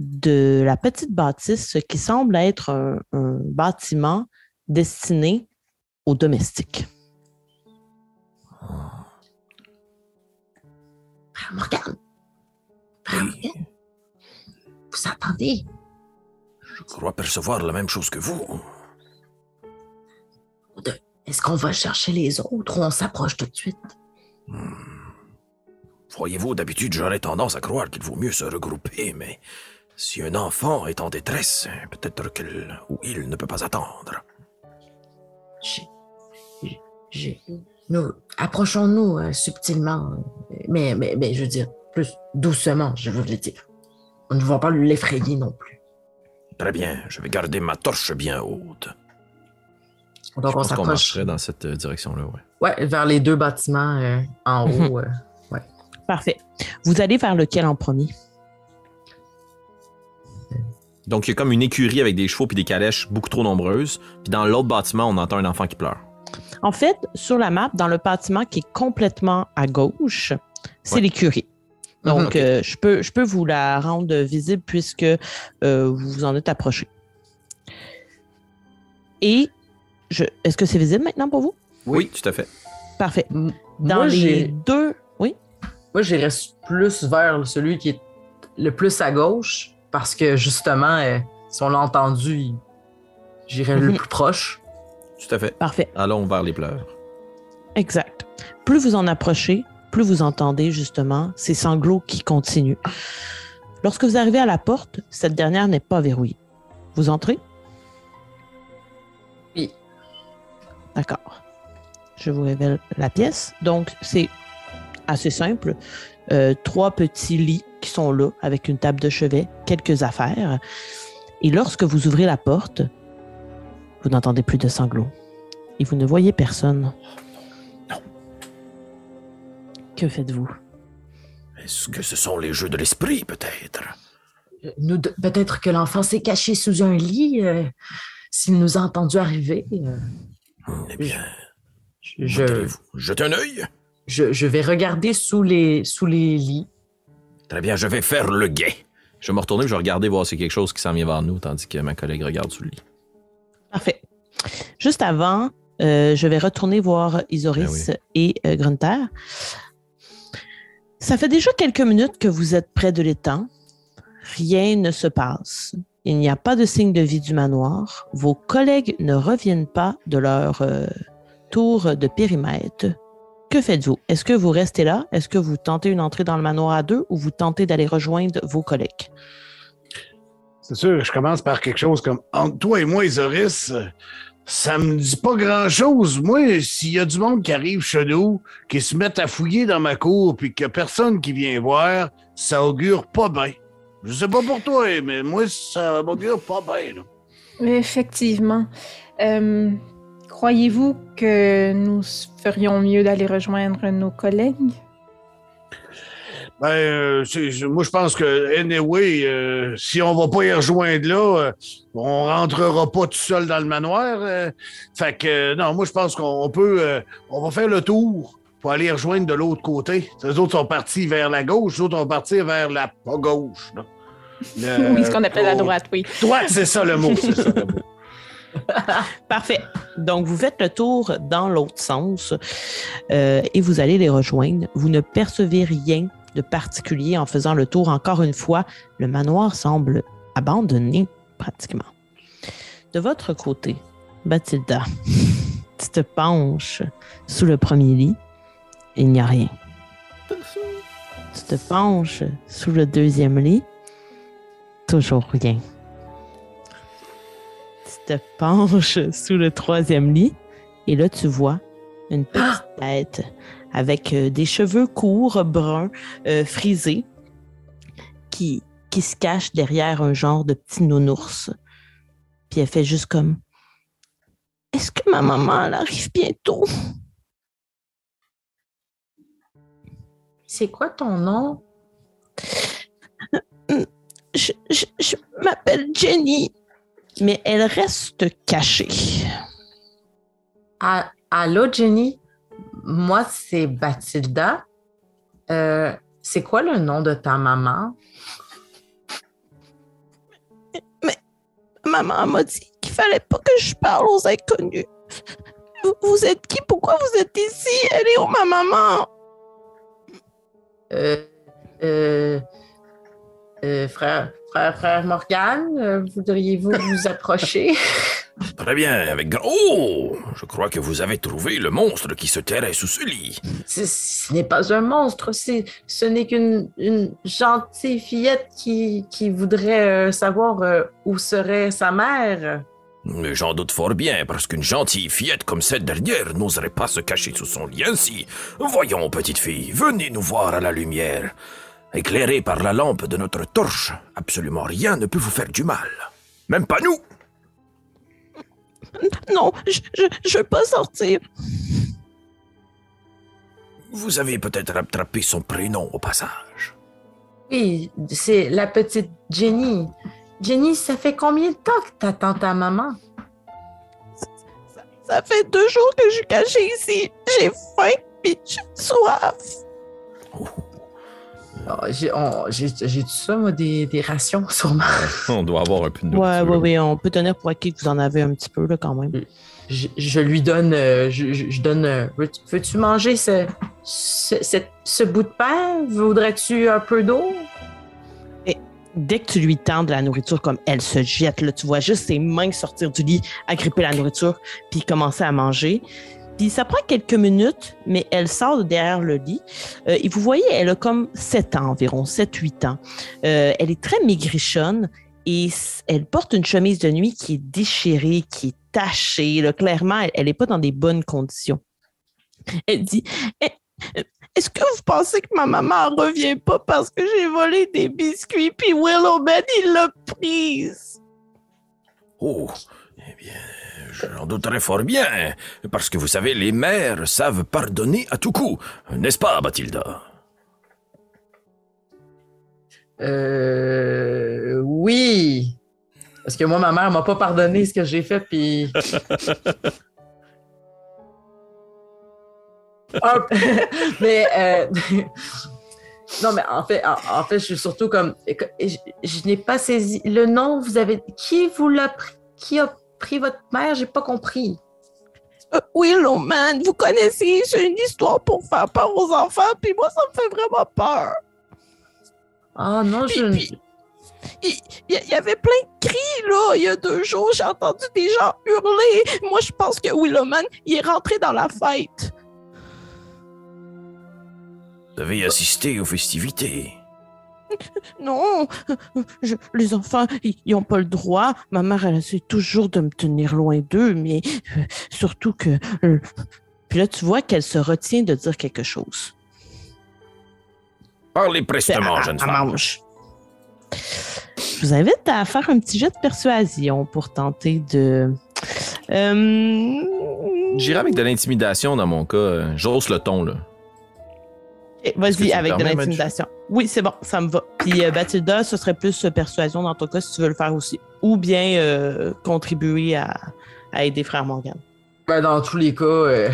de la petite bâtisse qui semble être un, un bâtiment destiné aux domestiques. Frère Morgane. Frère Morgane. Vous entendez? Je crois percevoir la même chose que vous. Est-ce qu'on va chercher les autres ou on s'approche tout de suite? Voyez-vous, d'habitude, j'aurais tendance à croire qu'il vaut mieux se regrouper, mais si un enfant est en détresse, peut-être qu'elle ou il ne peut pas attendre. J'ai- j'ai- j'ai- Nous, approchons-nous euh, subtilement, mais, mais, mais je veux dire, plus doucement, je veux le dire. On ne va pas l'effrayer non plus. Très bien, je vais garder ma torche bien haute. Donc Je on s'approche marcherait dans cette euh, direction-là, ouais. Ouais, vers les deux bâtiments euh, en *laughs* haut. euh. Parfait. Vous allez vers lequel en premier? Donc, il y a comme une écurie avec des chevaux puis des calèches beaucoup trop nombreuses. Puis dans l'autre bâtiment, on entend un enfant qui pleure. En fait, sur la map, dans le bâtiment qui est complètement à gauche, c'est Ouais. l'écurie. Donc, Mhm, ok. euh, je, peux, je peux vous la rendre visible puisque euh, vous vous en êtes approché. Et je, est-ce que c'est visible maintenant pour vous? Oui, tout à fait. Parfait. Dans Moi, les j'ai- deux. Oui? moi, j'irais plus vers celui qui est le plus à gauche parce que justement, euh, si on l'a entendu, j'irais le Mhm. plus proche. Tout à fait. Parfait. Allons vers les pleurs. Exact. Plus vous en approchez, plus vous entendez justement ces sanglots qui continuent. Lorsque vous arrivez à la porte, cette dernière n'est pas verrouillée. Vous entrez? Oui. D'accord. Je vous révèle la pièce. Donc, c'est assez simple. Euh, trois petits lits qui sont là avec une table de chevet, quelques affaires. Et lorsque vous ouvrez la porte, vous n'entendez plus de sanglots. Et vous ne voyez personne. Que faites-vous? Est-ce que ce sont les jeux de l'esprit, peut-être? Euh, Nous, de- Peut-être que l'enfant s'est caché sous un lit. euh, S'il nous a entendu arriver, euh, Eh bien, Je, je... jetez un œil. Je, je vais regarder sous les, sous les lits. Très bien, je vais faire le guet. Je vais me retourner et je vais regarder voir si quelque chose qui s'en vient vers nous, tandis que ma collègue regarde sous le lit. Parfait. Juste avant, euh, je vais retourner voir Isoris Ben et euh, Grunter. Ça fait déjà quelques minutes que vous êtes près de l'étang. Rien ne se passe. Il n'y a pas de signe de vie du manoir. Vos collègues ne reviennent pas de leur euh, tour de périmètre. Que faites-vous? Est-ce que vous restez là? Est-ce que vous tentez une entrée dans le manoir à deux ou vous tentez d'aller rejoindre vos collègues? C'est sûr, je commence par quelque chose comme entre toi et moi, Isoris, ça me dit pas grand-chose. Moi, s'il y a du monde qui arrive chez nous, qui se met à fouiller dans ma cour, puis qu'il y a personne qui vient voir, ça augure pas bien. Je sais pas pour toi, mais moi, ça m'augure pas bien. là. Effectivement. Euh, Croyez-vous que nous ferions mieux d'aller rejoindre nos collègues? Ben, euh, moi, je pense que, anyway, euh, si on va pas y rejoindre là, euh, on rentrera pas tout seul dans le manoir. euh. fait que, non, moi, je pense qu'on peut, on va faire le tour pour aller rejoindre de l'autre côté. Les autres sont partis vers la gauche, les autres vont partir vers la pas gauche. là. *laughs* Le- oui, ce qu'on appelle la droite, oui. Droite, c'est ça le mot, c'est ça le mot. *laughs* *laughs* Parfait. Donc, vous faites le tour dans l'autre sens euh, et vous allez les rejoindre. Vous ne percevez rien de particulier en faisant le tour. Encore une fois, le manoir semble abandonné pratiquement. De votre côté, Bathilda, *laughs* tu te penches sous le premier lit. Il n'y a rien. Tu te penches sous le deuxième lit. Toujours rien te penches sous le troisième lit et là, tu vois une petite tête avec euh, des cheveux courts, bruns, euh, frisés, qui, qui se cache derrière un genre de petit nounours. Puis elle fait juste comme Est-ce que ma maman elle arrive bientôt? c'est quoi ton nom? Je, je- je m'appelle Jenny. Mais elle reste cachée. Ah, allô, Jenny? Moi, c'est Bathilda. Euh, c'est quoi le nom de ta maman? Maman m'a dit qu'il fallait pas que je parle aux inconnus. Vous, vous êtes qui? Pourquoi vous êtes ici? Elle est où, ma maman? Euh, euh, euh, frère, frère, frère Morgane, euh, voudriez-vous *laughs* vous approcher? Très bien, avec grand... Oh! Je crois que vous avez trouvé le monstre qui se terrait sous ce lit. Ce, ce n'est pas un monstre, c'est, ce n'est qu'une une gentille fillette qui, qui voudrait euh, savoir euh, où serait sa mère. Mais J'en doute fort bien, parce qu'une gentille fillette comme cette dernière n'oserait pas se cacher sous son lit ainsi. Voyons, petite fille, venez nous voir à la lumière. Éclairée par la lampe de notre torche, absolument rien ne peut vous faire du mal. Même pas nous. Non, je, je, je veux pas sortir. Vous avez peut-être attrapé son prénom au passage. Oui, c'est la petite Jenny. Jenny, ça fait combien de temps que t'attends ta maman? Ça fait deux jours que je suis cachée ici. J'ai faim puis j'ai soif. Oh, j'ai, on- j'ai, j'ai tout ça, moi, des, des rations, *laughs* sûrement. *laughs* On doit avoir un peu de Ouais, nourriture. ouais, ouais, on peut tenir pour acquis que vous en avez un petit peu, là, quand même. Je, je lui donne, euh, je, donne, euh, veux- veux-tu manger ce, ce, cette- ce bout de pain? Voudrais-tu un peu d'eau? Dès que tu lui tends de la nourriture, comme elle se jette, là, tu vois juste ses mains sortir du lit, agripper la nourriture, puis commencer à manger. Ça prend quelques minutes, mais elle sort de derrière le lit. Euh, et vous voyez, elle a comme 7 ans environ, 7-8 ans. Euh, elle est très maigrichonne et elle porte une chemise de nuit qui est déchirée, qui est tachée. Clairement, elle n'est pas dans des bonnes conditions. Elle dit Eh, euh, Est-ce que vous pensez que ma maman ne revient pas parce que j'ai volé des biscuits puis Willowman, il l'a prise? Oh, eh bien, j'en douterais fort bien, parce que vous savez, les mères savent pardonner à tout coup, n'est-ce pas, Mathilda Euh, oui. Parce que moi, ma mère m'a pas pardonné ce que j'ai fait, puis. Un- *laughs* *laughs* mais euh, *laughs* non, mais en fait, en, en fait, je suis surtout comme, je, je n'ai pas saisi le nom. Vous avez qui vous l'a pris Qui a pris votre mère J'ai pas compris. Euh, Willowman, vous connaissez, c'est une histoire pour faire peur aux enfants, puis moi, ça me fait vraiment peur. Ah non, je. Puis- Il il y, il y avait plein de cris, là, il y a deux jours. J'ai entendu des gens hurler. Moi, je pense que Willowman, il est rentré dans la fête. Vous avez assisté aux festivités. *laughs* Non, je- les enfants, ils n'ont pas le droit. Ma mère, elle essaie toujours de me tenir loin d'eux, mais euh, surtout que... euh, Puis là, tu vois qu'elle se retient de dire quelque chose. Parlez prestement, jeune femme. mange. Je vous invite à faire un petit jet de persuasion pour tenter de... Euh, J'irai avec de l'intimidation dans mon cas. J'ose le ton, là. Eh, Vas-y, avec de l'intimidation. Oui, c'est bon, ça me va. Puis euh, Bathilda, ce serait plus euh, persuasion dans ton cas si tu veux le faire aussi. Ou bien euh, contribuer à, à aider Frère Morgan. Ben, dans tous les cas, euh,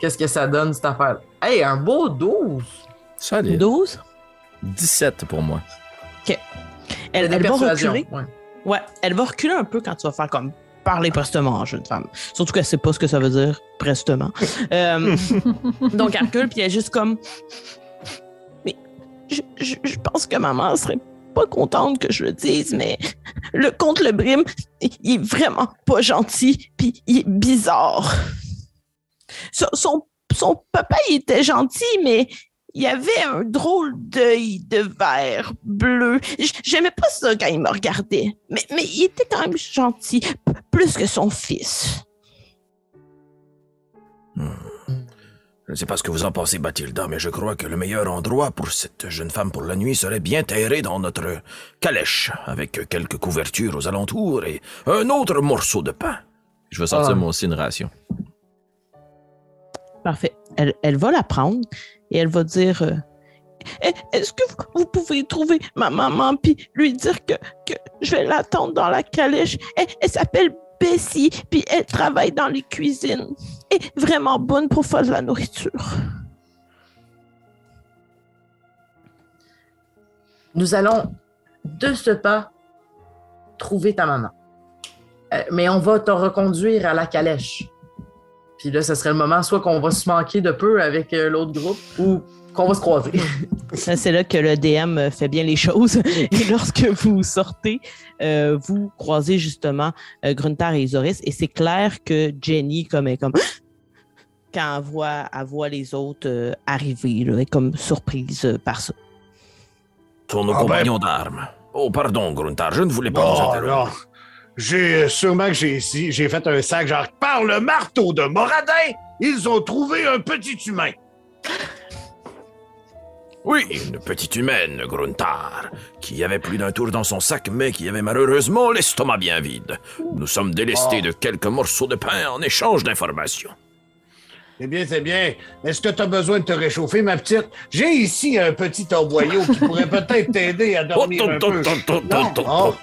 qu'est-ce que ça donne cette affaire Hey, un beau 12 Solide. 12. 17 pour moi. Elle, Des elle va reculer. ouais. Ouais, elle va reculer un peu quand tu vas faire comme parler prestement, jeune femme. Surtout qu'elle sait pas ce que ça veut dire, prestement. Euh, *laughs* donc, elle recule, puis elle est juste comme. Mais je, je- je pense que maman serait pas contente que je le dise, mais le comte Le Brime, il est vraiment pas gentil, puis il est bizarre. Son, son, son papa, il était gentil, mais il avait un drôle d'œil de verre bleu. J'aimais pas ça quand il me regardait, mais, mais il était quand même gentil, plus que son fils. Je ne sais pas ce que vous en pensez, Mathilda, mais je crois que le meilleur endroit pour cette jeune femme pour la nuit serait bien terré dans notre calèche, avec quelques couvertures aux alentours et un autre morceau de pain. Je vais sortir Ah. moi aussi une ration. Parfait. Elle, elle va la prendre et elle va dire euh, Est-ce que vous, pouvez trouver ma maman puis lui dire que, je vais l'attendre dans la calèche? Elle, elle s'appelle Bessie puis elle travaille dans les cuisines. Elle est vraiment bonne pour faire de la nourriture. nous allons de ce pas trouver ta maman. Euh, mais on va te reconduire à la calèche. Puis là, ce serait le moment soit qu'on va se manquer de peu avec euh, l'autre groupe ou qu'on va se croiser. *laughs* Ça, C'est là que le DM fait bien les choses. *laughs* Et lorsque vous sortez, euh, vous croisez justement euh, Gruntar et Isoris. Et c'est clair que Jenny, comme, est comme *gasps* quand elle voit, elle voit les autres euh, arriver, là, elle est comme surprise euh, par ça. Sont nos Ah ben- compagnons d'armes. Oh, pardon, Gruntar, je ne voulais pas vous Oh, interrompre. non. J'ai sûrement que j'ai j'ai fait un sac genre par le marteau de Moradin, ils ont trouvé un petit humain. Oui, une petite humaine, Gruntar, qui avait plus d'un tour dans son sac, mais qui avait malheureusement l'estomac bien vide. Nous sommes délestés Oh. de quelques morceaux de pain en échange d'informations. Eh bien, c'est bien. Est-ce que tu as besoin de te réchauffer, ma petite? J'ai ici un petit torboyau qui pourrait peut-être t'aider à Oh, dormir un peu. Non? Oh,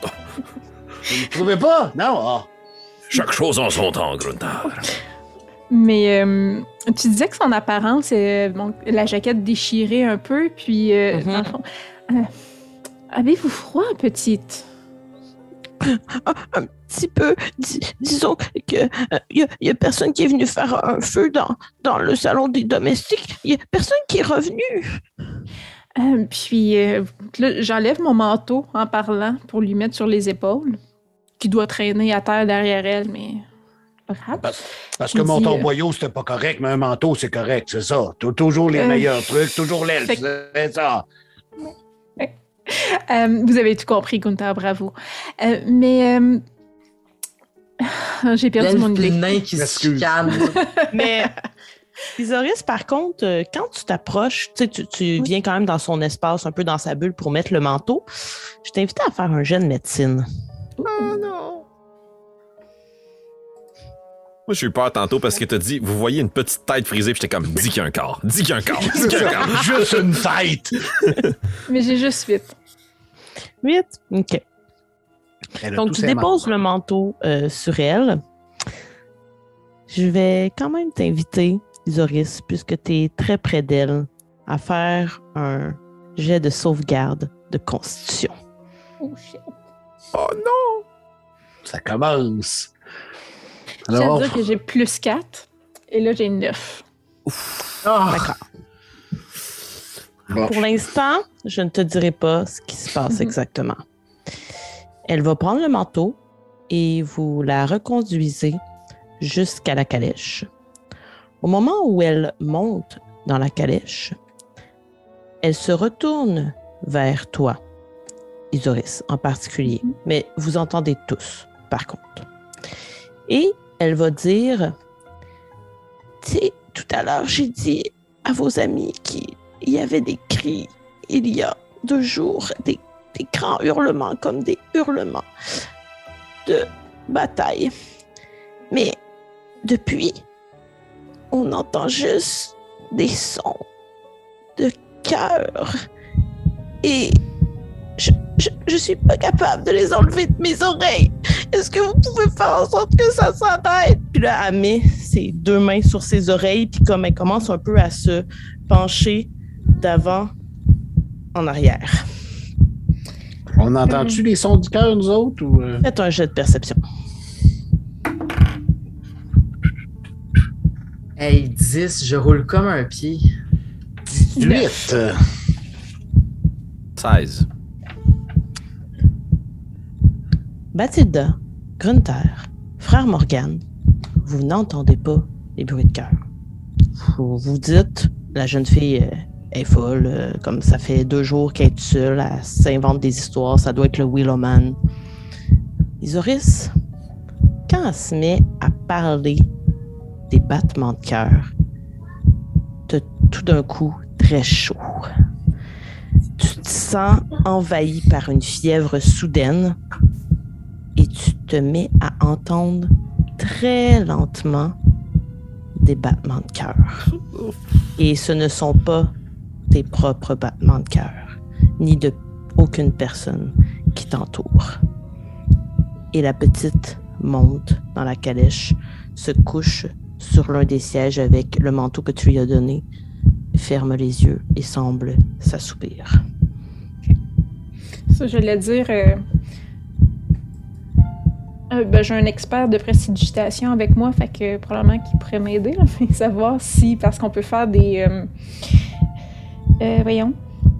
vous ne trouvez pas? Non? Ah. Chaque chose en son temps, Gruntar. Mais euh, tu disais que son apparence, est, bon, la jaquette déchirée un peu, puis euh, Mhm. dans le fond, euh, avez-vous froid, petite? Un petit peu, dis- disons que il y, a personne qui est venu faire un feu dans, dans le salon des domestiques. Il y a personne qui est revenu. Euh, puis euh, là, j'enlève mon manteau en parlant pour lui mettre sur les épaules, qui doit traîner à terre derrière elle, mais pas grave. Parce, que mon dit, torboyau, c'était pas correct, mais un manteau, c'est correct, c'est ça. Toujours les Euh, meilleurs trucs, toujours l'elfe, c'est ça. Euh, vous avez tout compris, Gunther, bravo. Euh, mais euh, *laughs* j'ai perdu mon idée. nains qui se. *laughs* Mais Isoris, par contre, quand tu t'approches, tu sais, tu, viens quand même dans son espace, un peu dans sa bulle pour mettre le manteau. Je t'invite à faire un jet de médecine. Moi, j'ai eu peur tantôt parce que t'as dit, vous voyez une petite tête frisée, puis j'étais comme, dis qu'il y a un corps, dis qu'il y a un corps, dis qu'il y a un corps. Juste une tête. *laughs* Mais j'ai juste vite. 8. OK. Donc, tu ses déposes le manteau euh, sur elle. Je vais quand même t'inviter, Isoris, puisque tu es très près d'elle, à faire un jet de sauvegarde de constitution. Oh shit. Oh non! Ça commence. Je tiens à Alors, dire que j'ai plus 4 et là j'ai 9. Ah, D'accord. bon. Pour l'instant, je ne te dirai pas ce qui se passe *laughs* exactement. Elle va prendre le manteau et vous la reconduisez jusqu'à la calèche. Au moment où elle monte dans la calèche, elle se retourne vers toi, Isoris en particulier, mais vous entendez tous, par contre. Et elle va dire, tu sais, tout à l'heure, j'ai dit à vos amis qu'il y avait des cris il y a deux jours, des, grands hurlements comme des hurlements de bataille. Mais depuis, on entend juste des sons de cœur et je, je, je suis pas capable de les enlever de mes oreilles. Est-ce que vous pouvez faire en sorte que ça s'arrête? Puis là, elle met ses deux mains sur ses oreilles, puis comme elle commence un peu à se pencher d'avant en arrière. On entend-tu les sons du cœur, nous autres? Ou, euh? Faites un jet de perception. hey, 10, je roule comme un pied. 18. euh, 16. Bathilda, Grunter, frère Morgan, vous n'entendez pas les bruits de cœur. Vous vous dites, la jeune fille euh, est folle, euh, comme ça fait deux jours qu'elle est seule, elle s'invente des histoires, ça doit être le Willowman. Isoris, quand elle se met à parler des battements de cœur, t'as tout d'un coup très chaud. Tu te sens envahi par une fièvre soudaine te mets à entendre très lentement des battements de cœur. Et ce ne sont pas tes propres battements de cœur, ni de aucune personne qui t'entoure. Et la petite monte dans la calèche, se couche sur l'un des sièges avec le manteau que tu lui as donné, ferme les yeux et semble s'assoupir. Ça, j'allais dire. euh, euh, ben, j'ai un expert de prestidigitation avec moi, fait que probablement qu'il pourrait m'aider, mais *laughs* savoir si, parce qu'on peut faire des, euh, euh, voyons,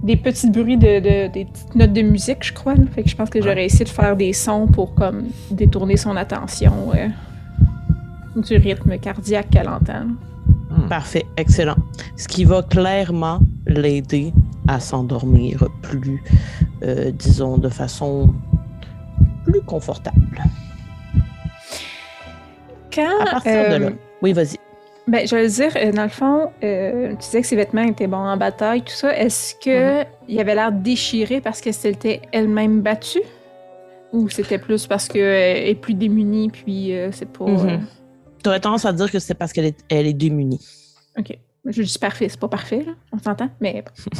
des petits bruits de, de- des petites notes de musique, je crois. là. Fait que je pense que j'aurais essayé de faire des sons pour comme détourner son attention euh, du rythme cardiaque qu'elle entend. Parfait, excellent. Ce qui va clairement l'aider à s'endormir plus, euh, disons, de façon plus confortable. Quand, À partir de là. euh, Oui, vas-y. Ben, je veux dire, euh, dans le fond, euh, tu disais que ses vêtements étaient bons en bataille, tout ça. Est-ce que il avait l'air déchiré parce qu'elle s'était elle-même battue? Ou c'était plus parce qu'elle est plus démunie, puis euh, c'est pas... Euh, Tu aurais tendance à dire que c'est parce qu'elle est, elle est démunie. OK. Je dis parfait, c'est pas parfait, là. On s'entend? Mais *laughs*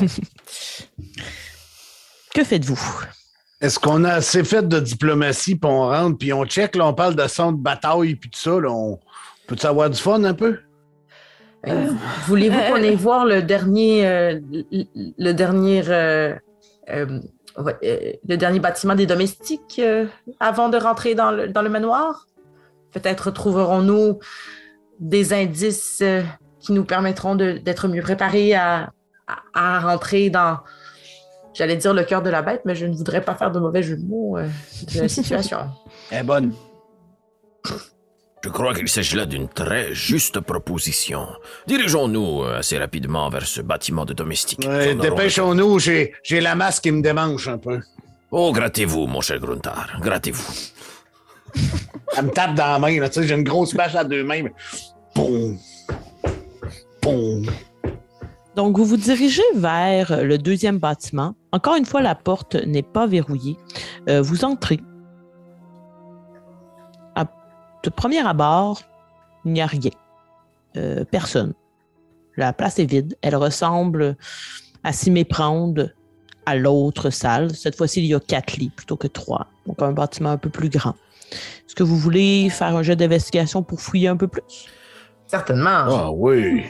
Que faites-vous? Est-ce qu'on a assez fait de diplomatie, puis on rentre, puis on check, là, on parle de son de bataille, puis tout ça, là, on peut-tu avoir du fun un peu? Euh, Voulez-vous qu'on aille voir le dernier, euh, le, dernier, euh, le dernier bâtiment des domestiques avant de rentrer dans le, dans le manoir? Peut-être trouverons-nous des indices qui nous permettront d'être mieux préparés à, à rentrer dans, j'allais dire le cœur de la bête, mais je ne voudrais pas faire de mauvais jeu de mots euh, de la situation. Elle *laughs* est bonne. Je crois qu'il s'agit là d'une très juste proposition. Dirigeons-nous euh, assez rapidement vers ce bâtiment de domestique. Ouais, Dépêchons-nous, j'ai j'ai la masse qui me démange un peu. Oh, grattez-vous, mon cher Gruntar, grattez-vous. *laughs* Elle me tape dans la main, là, tu sais, j'ai une grosse bâche à deux mains. Boum. Boum. Donc, vous vous dirigez vers le deuxième bâtiment. Encore une fois, la porte n'est pas verrouillée. Euh, vous entrez. À, de premier abord, il n'y a rien. Euh, personne. La place est vide. Elle ressemble à s'y méprendre à l'autre salle. Cette fois-ci, il y a quatre lits plutôt que trois. Donc, un bâtiment un peu plus grand. Est-ce que vous voulez faire un jet d'investigation pour fouiller un peu plus? Certainement. Ah oui.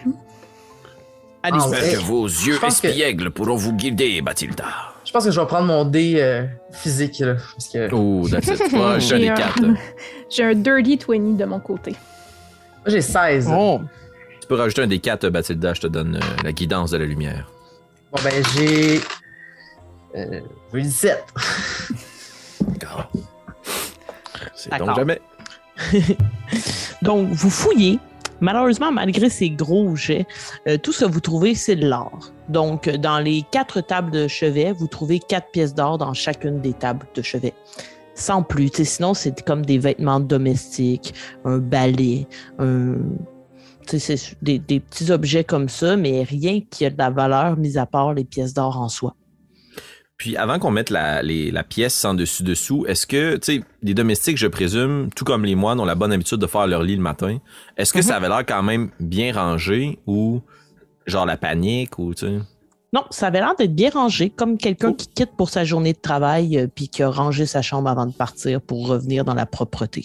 Ah, J'espère ouais. que vos yeux que- espiègles pourront vous guider, Bathilda. Je pense que je vais prendre mon dé euh, physique, là, parce que Oh, that's it. *laughs* Ouais, j'ai un- *laughs* j'ai un dirty 20 de mon côté. moi, j'ai 16. Oh, Tu peux rajouter un des quatre, Bathilda, je te donne euh, la guidance de la lumière. Bon, ben, j'ai. Euh, j'ai 17. D'accord. C'est donc D'accord. jamais. *laughs* Donc, vous fouillez. Malheureusement, malgré ces gros jets, euh, tout ce que vous trouvez, c'est de l'or. Donc, euh, dans les quatre tables de chevet, vous trouvez quatre pièces d'or dans chacune des tables de chevet. Sans plus. Sinon, c'est comme des vêtements domestiques, un balai, un... c'est des, des petits objets comme ça, mais rien qui a de la valeur, mis à part les pièces d'or en soi. Puis avant qu'on mette la, les- la pièce en dessus-dessous, est-ce que, tu sais, les domestiques, je présume, tout comme les moines, ont la bonne habitude de faire leur lit le matin. Est-ce que ça avait l'air quand même bien rangé ou genre la panique ou, tu sais? Non, ça avait l'air d'être bien rangé, comme quelqu'un Oh. qui quitte pour sa journée de travail euh, puis qui a rangé sa chambre avant de partir pour revenir dans la propreté.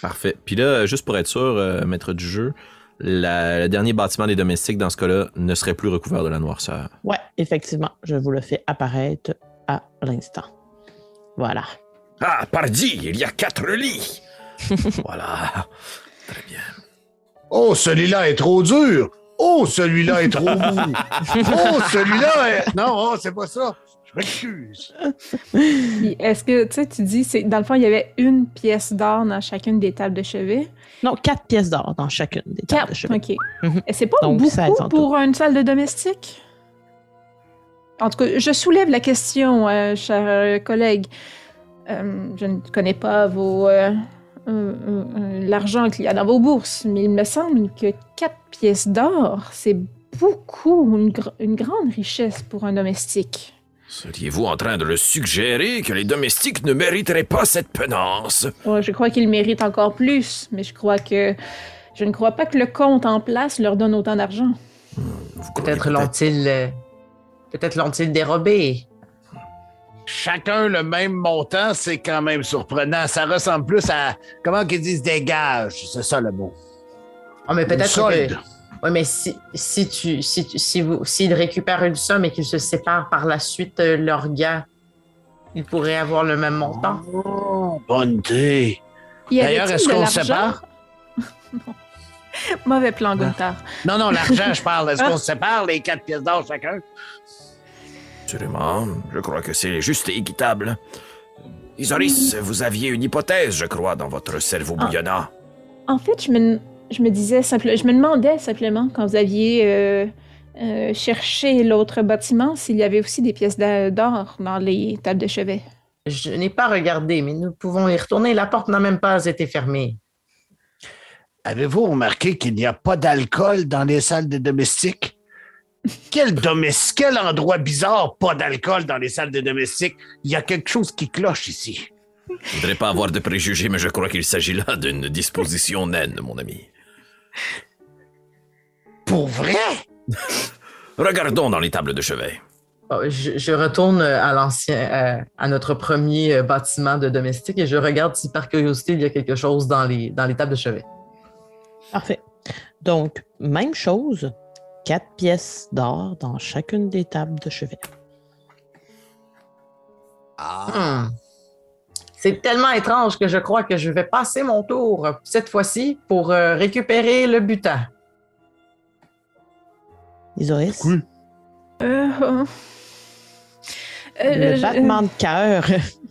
Parfait. Puis là, juste pour être sûr, euh, maître du jeu, la- le dernier bâtiment des domestiques, dans ce cas-là, ne serait plus recouvert de la noirceur. Ouais, effectivement, je vous le fais apparaître à l'instant. Voilà. Ah, pardi, il y a quatre lits. *laughs* voilà. Très bien. Oh, celui-là est trop dur. Oh, celui-là est trop mou. *laughs* Oh, celui-là est. Non, oh, c'est pas ça. Je m'excuse. Puis Est-ce que, tu sais, tu dis, c'est dans le fond, il y avait une pièce d'or dans chacune des tables de chevet? Non, quatre pièces d'or dans chacune des tables de chevet. OK. Mhm. Et C'est pas Donc, beaucoup 16 en tout. pour une salle de domestique? En tout cas, je soulève la question, euh, cher euh, collègue. Euh, je ne connais pas vos euh, euh, euh, euh, l'argent qu'il y a dans vos bourses, mais il me semble que quatre pièces d'or, c'est beaucoup, une, gr- une grande richesse pour un domestique. Seriez-vous en train de le suggérer que les domestiques ne mériteraient pas cette penance? Ouais, je crois qu'ils méritent encore plus, mais je crois que je ne crois pas que le compte en place leur donne autant d'argent. Croyez Peut-être l'ont-ils. euh, Peut-être l'ont-ils dérobé. Chacun le même montant, c'est quand même surprenant. Ça ressemble plus à. Comment qu'ils disent des gages? C'est ça le mot. Ah, mais Une peut-être solde. que. Oui, mais si, si tu si, tu- si vous s'ils récupèrent une somme et qu'ils se séparent par la suite euh, leurs gars, Il pourrait avoir le même montant. Oh, bonne idée. D'ailleurs, est-ce qu'on l'argent? se sépare? non. *laughs* Mauvais plan, Gunther. Non, non, l'argent, je parle. Est-ce qu'on se *laughs* sépare, les quatre pièces d'or chacun? Sûrement, je crois que c'est juste et équitable. Isoris, vous aviez une hypothèse, je crois, dans votre cerveau Ah. bouillonnant. En fait, je me, je me disais simplement, je me demandais simplement quand vous aviez euh, euh, cherché l'autre bâtiment s'il y avait aussi des pièces d'or dans les tables de chevet. Je n'ai pas regardé, mais nous pouvons y retourner. La porte n'a même pas été fermée. Avez-vous remarqué qu'il n'y a pas d'alcool dans les salles des domestiques? Quel, domes- quel endroit bizarre, pas d'alcool dans les salles des domestiques? Il y a quelque chose qui cloche ici. Je voudrais pas avoir de préjugés, mais je crois qu'il s'agit là d'une disposition naine, mon ami. Pour vrai? *laughs* Regardons dans les tables de chevet. Oh, Je, je retourne à l'ancien, euh, à notre premier euh, bâtiment de domestique et je regarde si par curiosité il y a quelque chose dans les, dans les tables de chevet. Parfait. Donc, même chose, quatre pièces d'or dans chacune des tables de chevet. Ah. Hmm. C'est tellement étrange que je crois que je vais passer mon tour cette fois-ci pour euh, récupérer le butin. Isoris, Cool. Euh, euh, le je- battement de cœur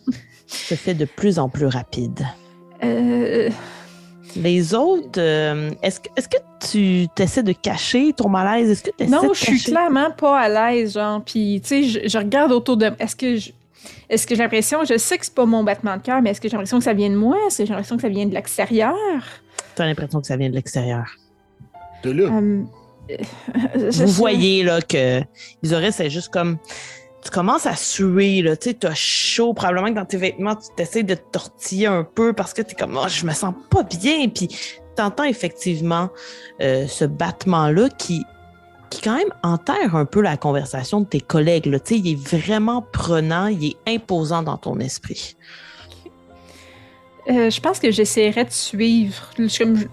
*laughs* se fait de plus en plus rapide. euh, Les autres, euh, est-ce que, est-ce que tu essaies de cacher ton malaise? Est-ce que tu non, je suis clairement pas à l'aise, genre. Puis, tu sais, je, je regarde autour de. Est-ce que je- Est-ce que j'ai l'impression, je sais que c'est pas mon battement de cœur, mais est-ce que j'ai l'impression que ça vient de moi? Est-ce que j'ai l'impression que ça vient de l'extérieur? Tu as l'impression que ça vient de l'extérieur. De là. Euh, euh, je Vous sais- voyez là que Isoris, c'est juste comme. Tu commences à suer, là, tu sais, t'as chaud, probablement que dans tes vêtements, tu t'essayes de te tortiller un peu parce que t'es comme, oh, je me sens pas bien, puis t'entends effectivement euh, ce battement-là qui, qui quand même enterre un peu la conversation de tes collègues, là, tu sais, il est vraiment prenant, il est imposant dans ton esprit. Euh, je pense que j'essaierais de suivre. Je- comme je-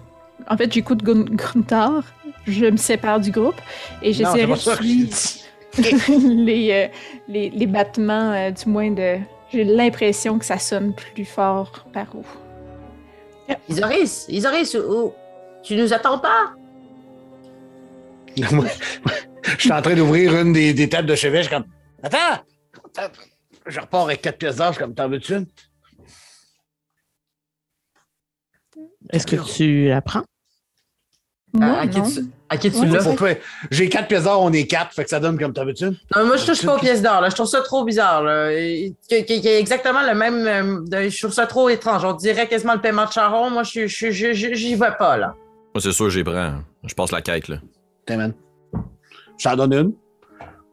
En fait, j'écoute Gun- Gunther, je me sépare du groupe et j'essaierai de suivre *laughs* les, euh, les, les battements, euh, du moins de. J'ai l'impression que ça sonne plus fort par où. Isoris, Isoris, où- tu nous attends pas? Moi, *laughs* je suis en train d'ouvrir une des, des tables de chevet. Je suis comme, attends! Je repars avec quatre pièces d'or. Je suis comme, t'en veux-tu une? Est-ce que tu la prends? Moi, à, à qui tu, à qui tu l'as? J'ai quatre pièces d'or, on est quatre. Fait que ça donne comme, t'en veux-tu une? Non, moi, je touche pas aux pièces d'or. là. Je trouve ça trop bizarre. Là. Y ait exactement le même. euh, je trouve ça trop étrange. On dirait quasiment le paiement de Charon. Moi, je je- je- je- j'y vais pas, là. Moi, c'est sûr, j'y prends. Je passe la quête, là. Tiens, man. Je t'en donne une.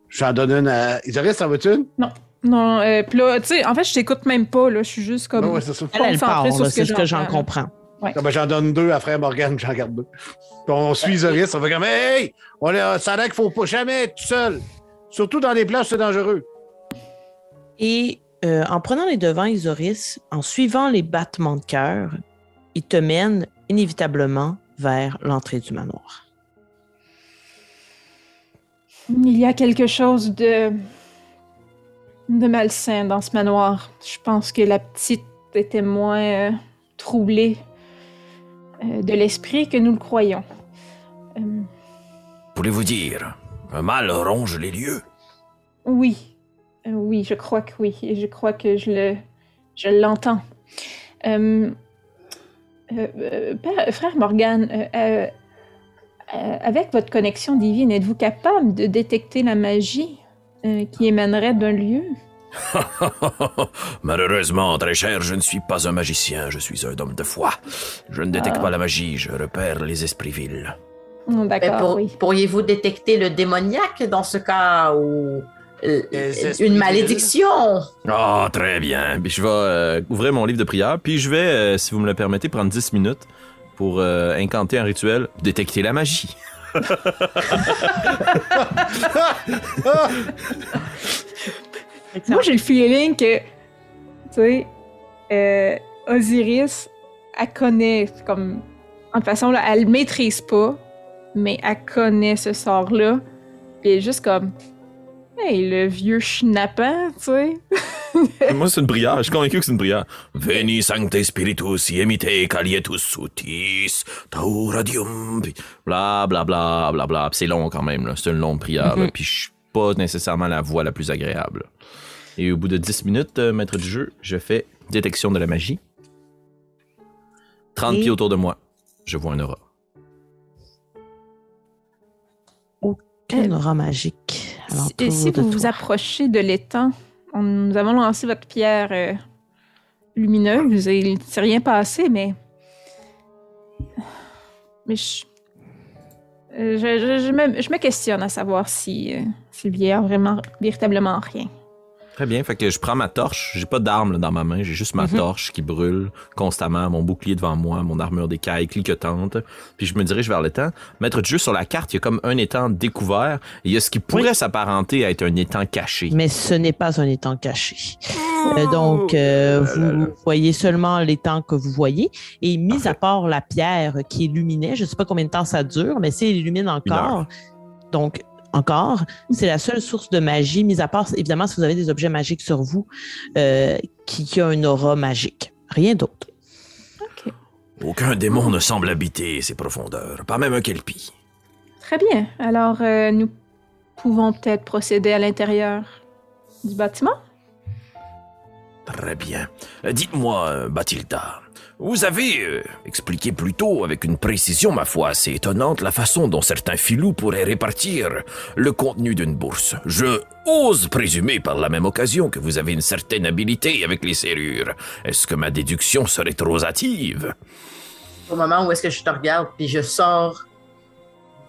Je t'en donne une à. Isoris, t'en veux-tu une? Non, euh, puis là, tu sais, en fait, je t'écoute même pas, là. Je suis juste comme. Ben ouais, c'est ça. Elle, elle part, sur là, ce c'est que ce que j'en comprends. Ben, j'en donne deux à frère Morgan, j'en garde deux. Puis on suit Isoris, on fait comme Hey! On est, ça a l'air qu'il faut pas jamais être tout seul. Surtout dans les plages, c'est dangereux. Et euh, en prenant les devants, Isoris, en suivant les battements de cœur, il te mène inévitablement vers l'entrée du manoir. Il y a quelque chose de. de malsain dans ce manoir. Je pense que la petite était moins euh, troublée euh, de l'esprit que nous le croyons. Euh, Voulez-vous dire, un mal ronge les lieux? oui, Euh, oui, je crois que oui. Et je crois que je le. je l'entends. Euh, euh, euh, frère Morgan, avec votre connexion divine, êtes-vous capable de détecter la magie euh, qui émanerait d'un lieu? *laughs* Malheureusement, très cher, je ne suis pas un magicien, je suis un homme de foi. Je ne détecte Ah. pas la magie, je repère les esprits vils. Oh, Mais D'accord, pour- oui. Pourriez-vous détecter le démoniaque dans ce cas ou euh, esprits une malédiction? Ah, très bien. Puis je vais euh, ouvrir mon livre de prière, puis je vais, euh, si vous me le permettez, prendre 10 minutes pour euh, incanter un rituel, détecter la magie. *laughs* Moi, j'ai le feeling que, tu sais, euh, Osiris, elle connaît, comme, en façon, là, elle le maîtrise pas, mais elle connaît ce sort-là. Puis juste comme, hey, le vieux schnappant, tu sais. *laughs* Moi, c'est une prière. Je suis convaincu que c'est une prière. Veni sancte spiritus iemite calietus sutis tauradium. Puis bla bla bla bla bla. Puis c'est long quand même. là. C'est une longue prière. là. Puis je suis pas nécessairement la voix la plus agréable. Et au bout de 10 minutes, euh, maître du jeu, je fais détection de la magie. 30 Et- pieds autour de moi. Je vois un aura. Quel aura magique. Si, alentour si vous vous approchez de l'étang, on- nous avons lancé votre pierre euh, lumineuse et il ne s'est rien passé, mais. Mais je. euh, Je, je- je me, je me questionne à savoir si, euh, si il y a vraiment, véritablement rien. Très bien. Fait que je prends ma torche. J'ai pas d'arme là, dans ma main. J'ai juste ma Mhm. torche qui brûle constamment, mon bouclier devant moi, mon armure d'écaille cliquetante. Puis je me dirige vers l'étang. Maître du jeu sur la carte, il y a comme un étang découvert. Et il y a ce qui pourrait s'apparenter à être un étang caché. Mais ce n'est pas un étang caché. Euh, donc, euh, vous voyez seulement l'étang que vous voyez. Et mis à part la pierre qui illuminait, je ne sais pas combien de temps ça dure, mais s'il illumine encore, donc encore, c'est la seule source de magie, mis à part, évidemment, si vous avez des objets magiques sur vous, euh, qui, qui a une aura magique. Rien d'autre. Aucun démon ne semble habiter ces profondeurs, pas même un kelpie. Très bien. Alors, euh, nous pouvons peut-être procéder à l'intérieur du bâtiment? Très bien. Dites-moi, euh, Bathilda, vous avez euh, expliqué plus tôt, avec une précision, ma foi, assez étonnante, la façon dont certains filous pourraient répartir le contenu d'une bourse. Je ose présumer par la même occasion que vous avez une certaine habileté avec les serrures. Est-ce que ma déduction serait trop hâtive? Au moment où est-ce que je te regarde, puis je sors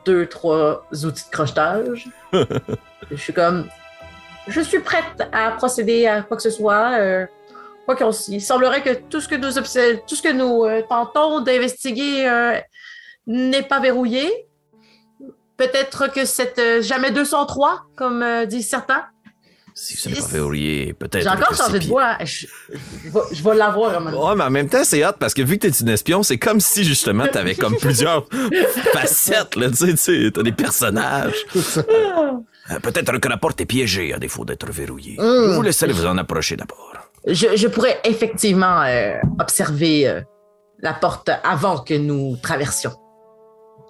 deux, trois outils de crochetage, *laughs* je suis comme, je suis prête à procéder à quoi que ce soit. euh, quoi qu'on il semblerait que tout ce que nous, obs- tout ce que nous euh, tentons d'investiguer euh, n'est pas verrouillé. Peut-être que c'est euh, jamais 203, comme euh, disent certains. Si ce n'est pas verrouillé, peut-être. J'ai encore que changé c'est de voix. Je, je vais, je vais l'avoir à un moment donné. Ouais, mais en même temps, c'est hot parce que vu que t'es une espion, c'est comme si justement t'avais comme *laughs* plusieurs facettes, là, tu sais, tu sais, t'as des personnages. Peut-être que la porte est piégée, à défaut d'être verrouillée. Mm. Je vous laisserai vous en approcher d'abord. Je, je pourrais effectivement euh, observer euh, la porte avant que nous traversions.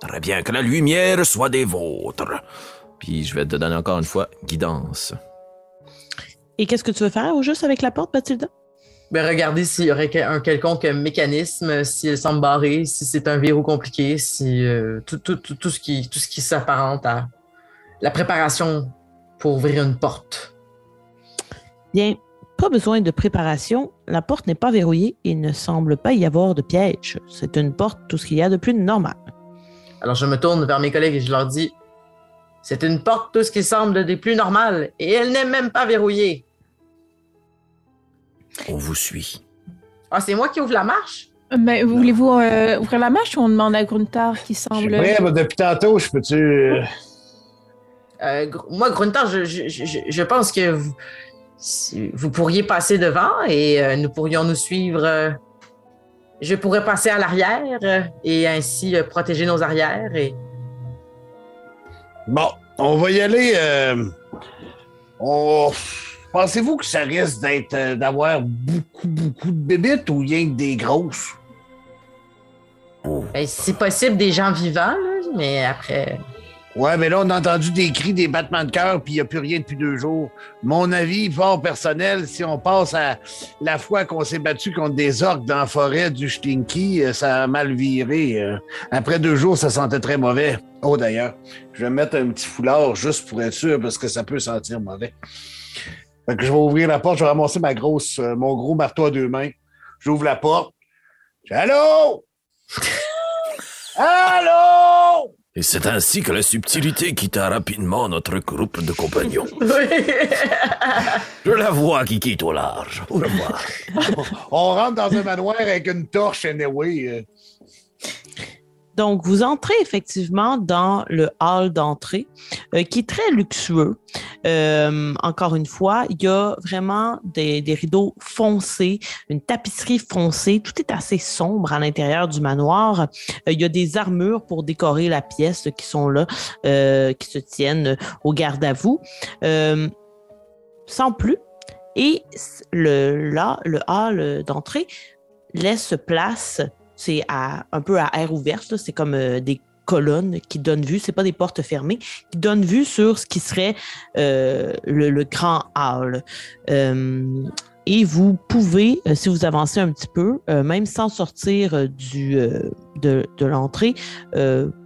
Très bien, que la lumière soit des vôtres. Puis je vais te donner encore une fois guidance. Et qu'est-ce que tu veux faire au juste avec la porte, Bathilda? Ben, regardez s'il y aurait un quelconque mécanisme, si elle semble barrée, si c'est un verrou compliqué, si euh, tout, tout, tout, tout ce qui, tout ce qui s'apparente à la préparation pour ouvrir une porte. Bien, pas besoin de préparation. La porte n'est pas verrouillée et il ne semble pas y avoir de piège. C'est une porte, tout ce qu'il y a de plus normal. Alors je me tourne vers mes collègues et je leur dis c'est une porte, tout ce qui semble des plus normales, et elle n'est même pas verrouillée. On vous suit. Ah, c'est moi qui ouvre la marche? Mais voulez-vous euh, ouvrir la marche ou on demande à Gruntar qui semble. prêt, mais depuis tantôt, je peux-tu. euh, Euh, Gr- moi, Gruntar, je, je, je, je pense que vous, vous pourriez passer devant et euh, nous pourrions nous suivre. euh, je pourrais passer à l'arrière euh, et ainsi protéger nos arrières. Et... Bon, on va y aller. on- Pensez-vous que ça risque d'être d'avoir beaucoup, beaucoup de bébites ou rien que des grosses? Ben, si possible, des gens vivants, là, mais après. Ouais, mais là, on a entendu des cris, des battements de cœur, puis il n'y a plus rien depuis deux jours. Mon avis, fort personnel, si on passe à la fois qu'on s'est battu contre des orques dans la forêt du Stinky, euh, ça a mal viré. euh. Après deux jours, ça sentait très mauvais. Oh, d'ailleurs, je vais mettre un petit foulard juste pour être sûr, parce que ça peut sentir mauvais. Fait que je vais ouvrir la porte, je vais ramasser ma grosse, euh, mon gros marteau à deux mains. J'ouvre la porte. Allô? *laughs* Allô? Et c'est ainsi que la subtilité quitta rapidement notre groupe de compagnons. *laughs* Je la vois qui quitte au large. Au revoir. *laughs* On rentre dans un manoir avec une torche, anyway. Donc, vous entrez effectivement dans le hall d'entrée euh, qui est très luxueux. Euh, encore une fois, il y a vraiment des, rideaux foncés, une tapisserie foncée. Tout est assez sombre à l'intérieur du manoir. Euh, il y a des armures pour décorer la pièce qui sont là, qui se tiennent au garde à vous. Sans plus, Et là, le hall d'entrée laisse place, c'est un peu à air ouverte, c'est comme euh, des colonnes qui donnent vue, c'est pas des portes fermées, qui donnent vue sur ce qui serait euh, le, grand hall. Euh, et vous pouvez, si vous avancez un petit peu, même sans sortir du, de, de l'entrée,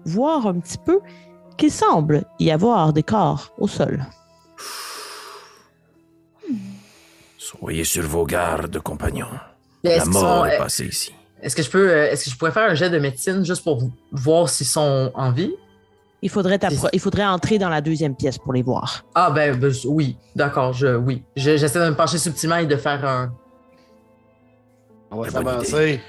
voir un petit peu qu'il semble y avoir des corps au sol. Soyez sur vos gardes, compagnons. La mort est passée ici. Est-ce que je peux, euh, est-ce que je pourrais faire un jet de médecine juste pour voir s'ils sont en vie? Il faudrait, il faudrait entrer dans la deuxième pièce pour les voir. Ah ben, ben oui, d'accord, je, oui. J'essaie de me pencher subtilement et de faire un. On va s'avancer.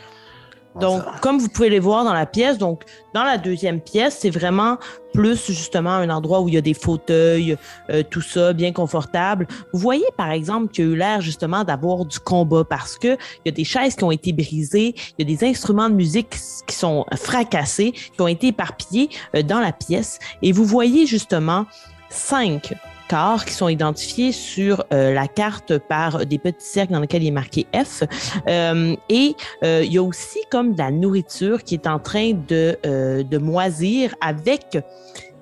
Donc, comme vous pouvez les voir dans la pièce, donc dans la deuxième pièce, c'est vraiment plus justement un endroit où il y a des fauteuils, euh, tout ça, bien confortable. Vous voyez par exemple qu'il y a eu l'air justement d'avoir du combat parce que il y a des chaises qui ont été brisées, il y a des instruments de musique qui sont fracassés, qui ont été éparpillés euh, dans la pièce, et vous voyez justement cinq corps qui sont identifiés sur euh, la carte par des petits cercles dans lesquels il est marqué F. Euh, et euh, il y a aussi comme de la nourriture qui est en train de, de moisir avec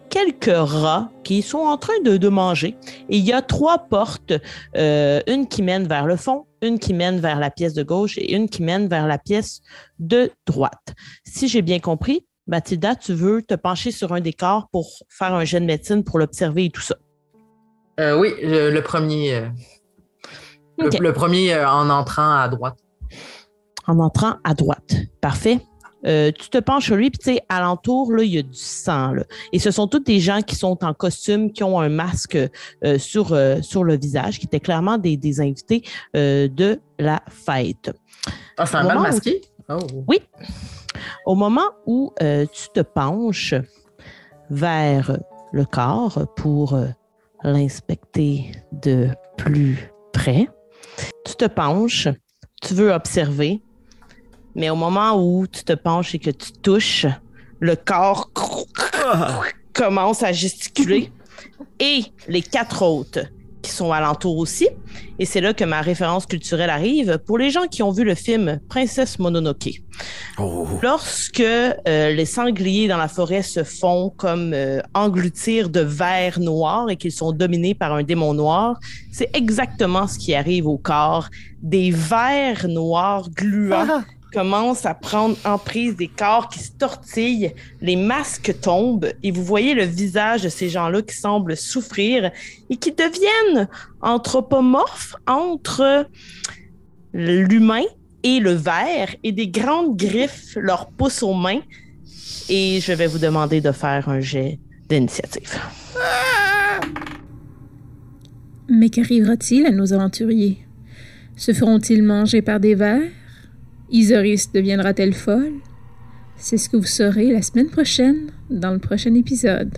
quelques rats qui sont en train de, de manger. Et il y a trois portes, une qui mène vers le fond, une qui mène vers la pièce de gauche et une qui mène vers la pièce de droite. Si j'ai bien compris, Mathilda, tu veux te pencher sur un décor pour faire un jet de médecine pour l'observer et tout ça. Euh, oui, le, premier. Euh, le, premier euh, en entrant à droite. En entrant à droite. Parfait. tu te penches sur lui, puis tu sais, alentour, là, il y a du sang. Et ce sont tous des gens qui sont en costume, qui ont un masque sur, sur le visage, qui étaient clairement des, des invités de la fête. Ah, c'est un mal masqué? Oh. Oui. Au moment où tu te penches vers le corps pour l'inspecter de plus près. Tu te penches, tu veux observer, mais au moment où tu te penches et que tu touches, le corps commence à gesticuler et les quatre autres qui sont alentours aussi. Et c'est là que ma référence culturelle arrive pour les gens qui ont vu le film Princesse Mononoke. Oh. Lorsque euh, les sangliers dans la forêt se font comme euh, engloutir de vers noirs et qu'ils sont dominés par un démon noir, c'est exactement ce qui arrive au corps. Des vers noirs gluants ah commence à prendre emprise des corps qui se tortillent, les masques tombent et vous voyez le visage de ces gens-là qui semblent souffrir et qui deviennent anthropomorphes entre l'humain et le verre et des grandes griffes leur poussent aux mains et je vais vous demander de faire un jet d'initiative. Mais qu'arrivera-t-il à nos aventuriers? Se feront-ils manger par des vers? Isoris deviendra-t-elle folle? C'est ce que vous saurez la semaine prochaine dans le prochain épisode.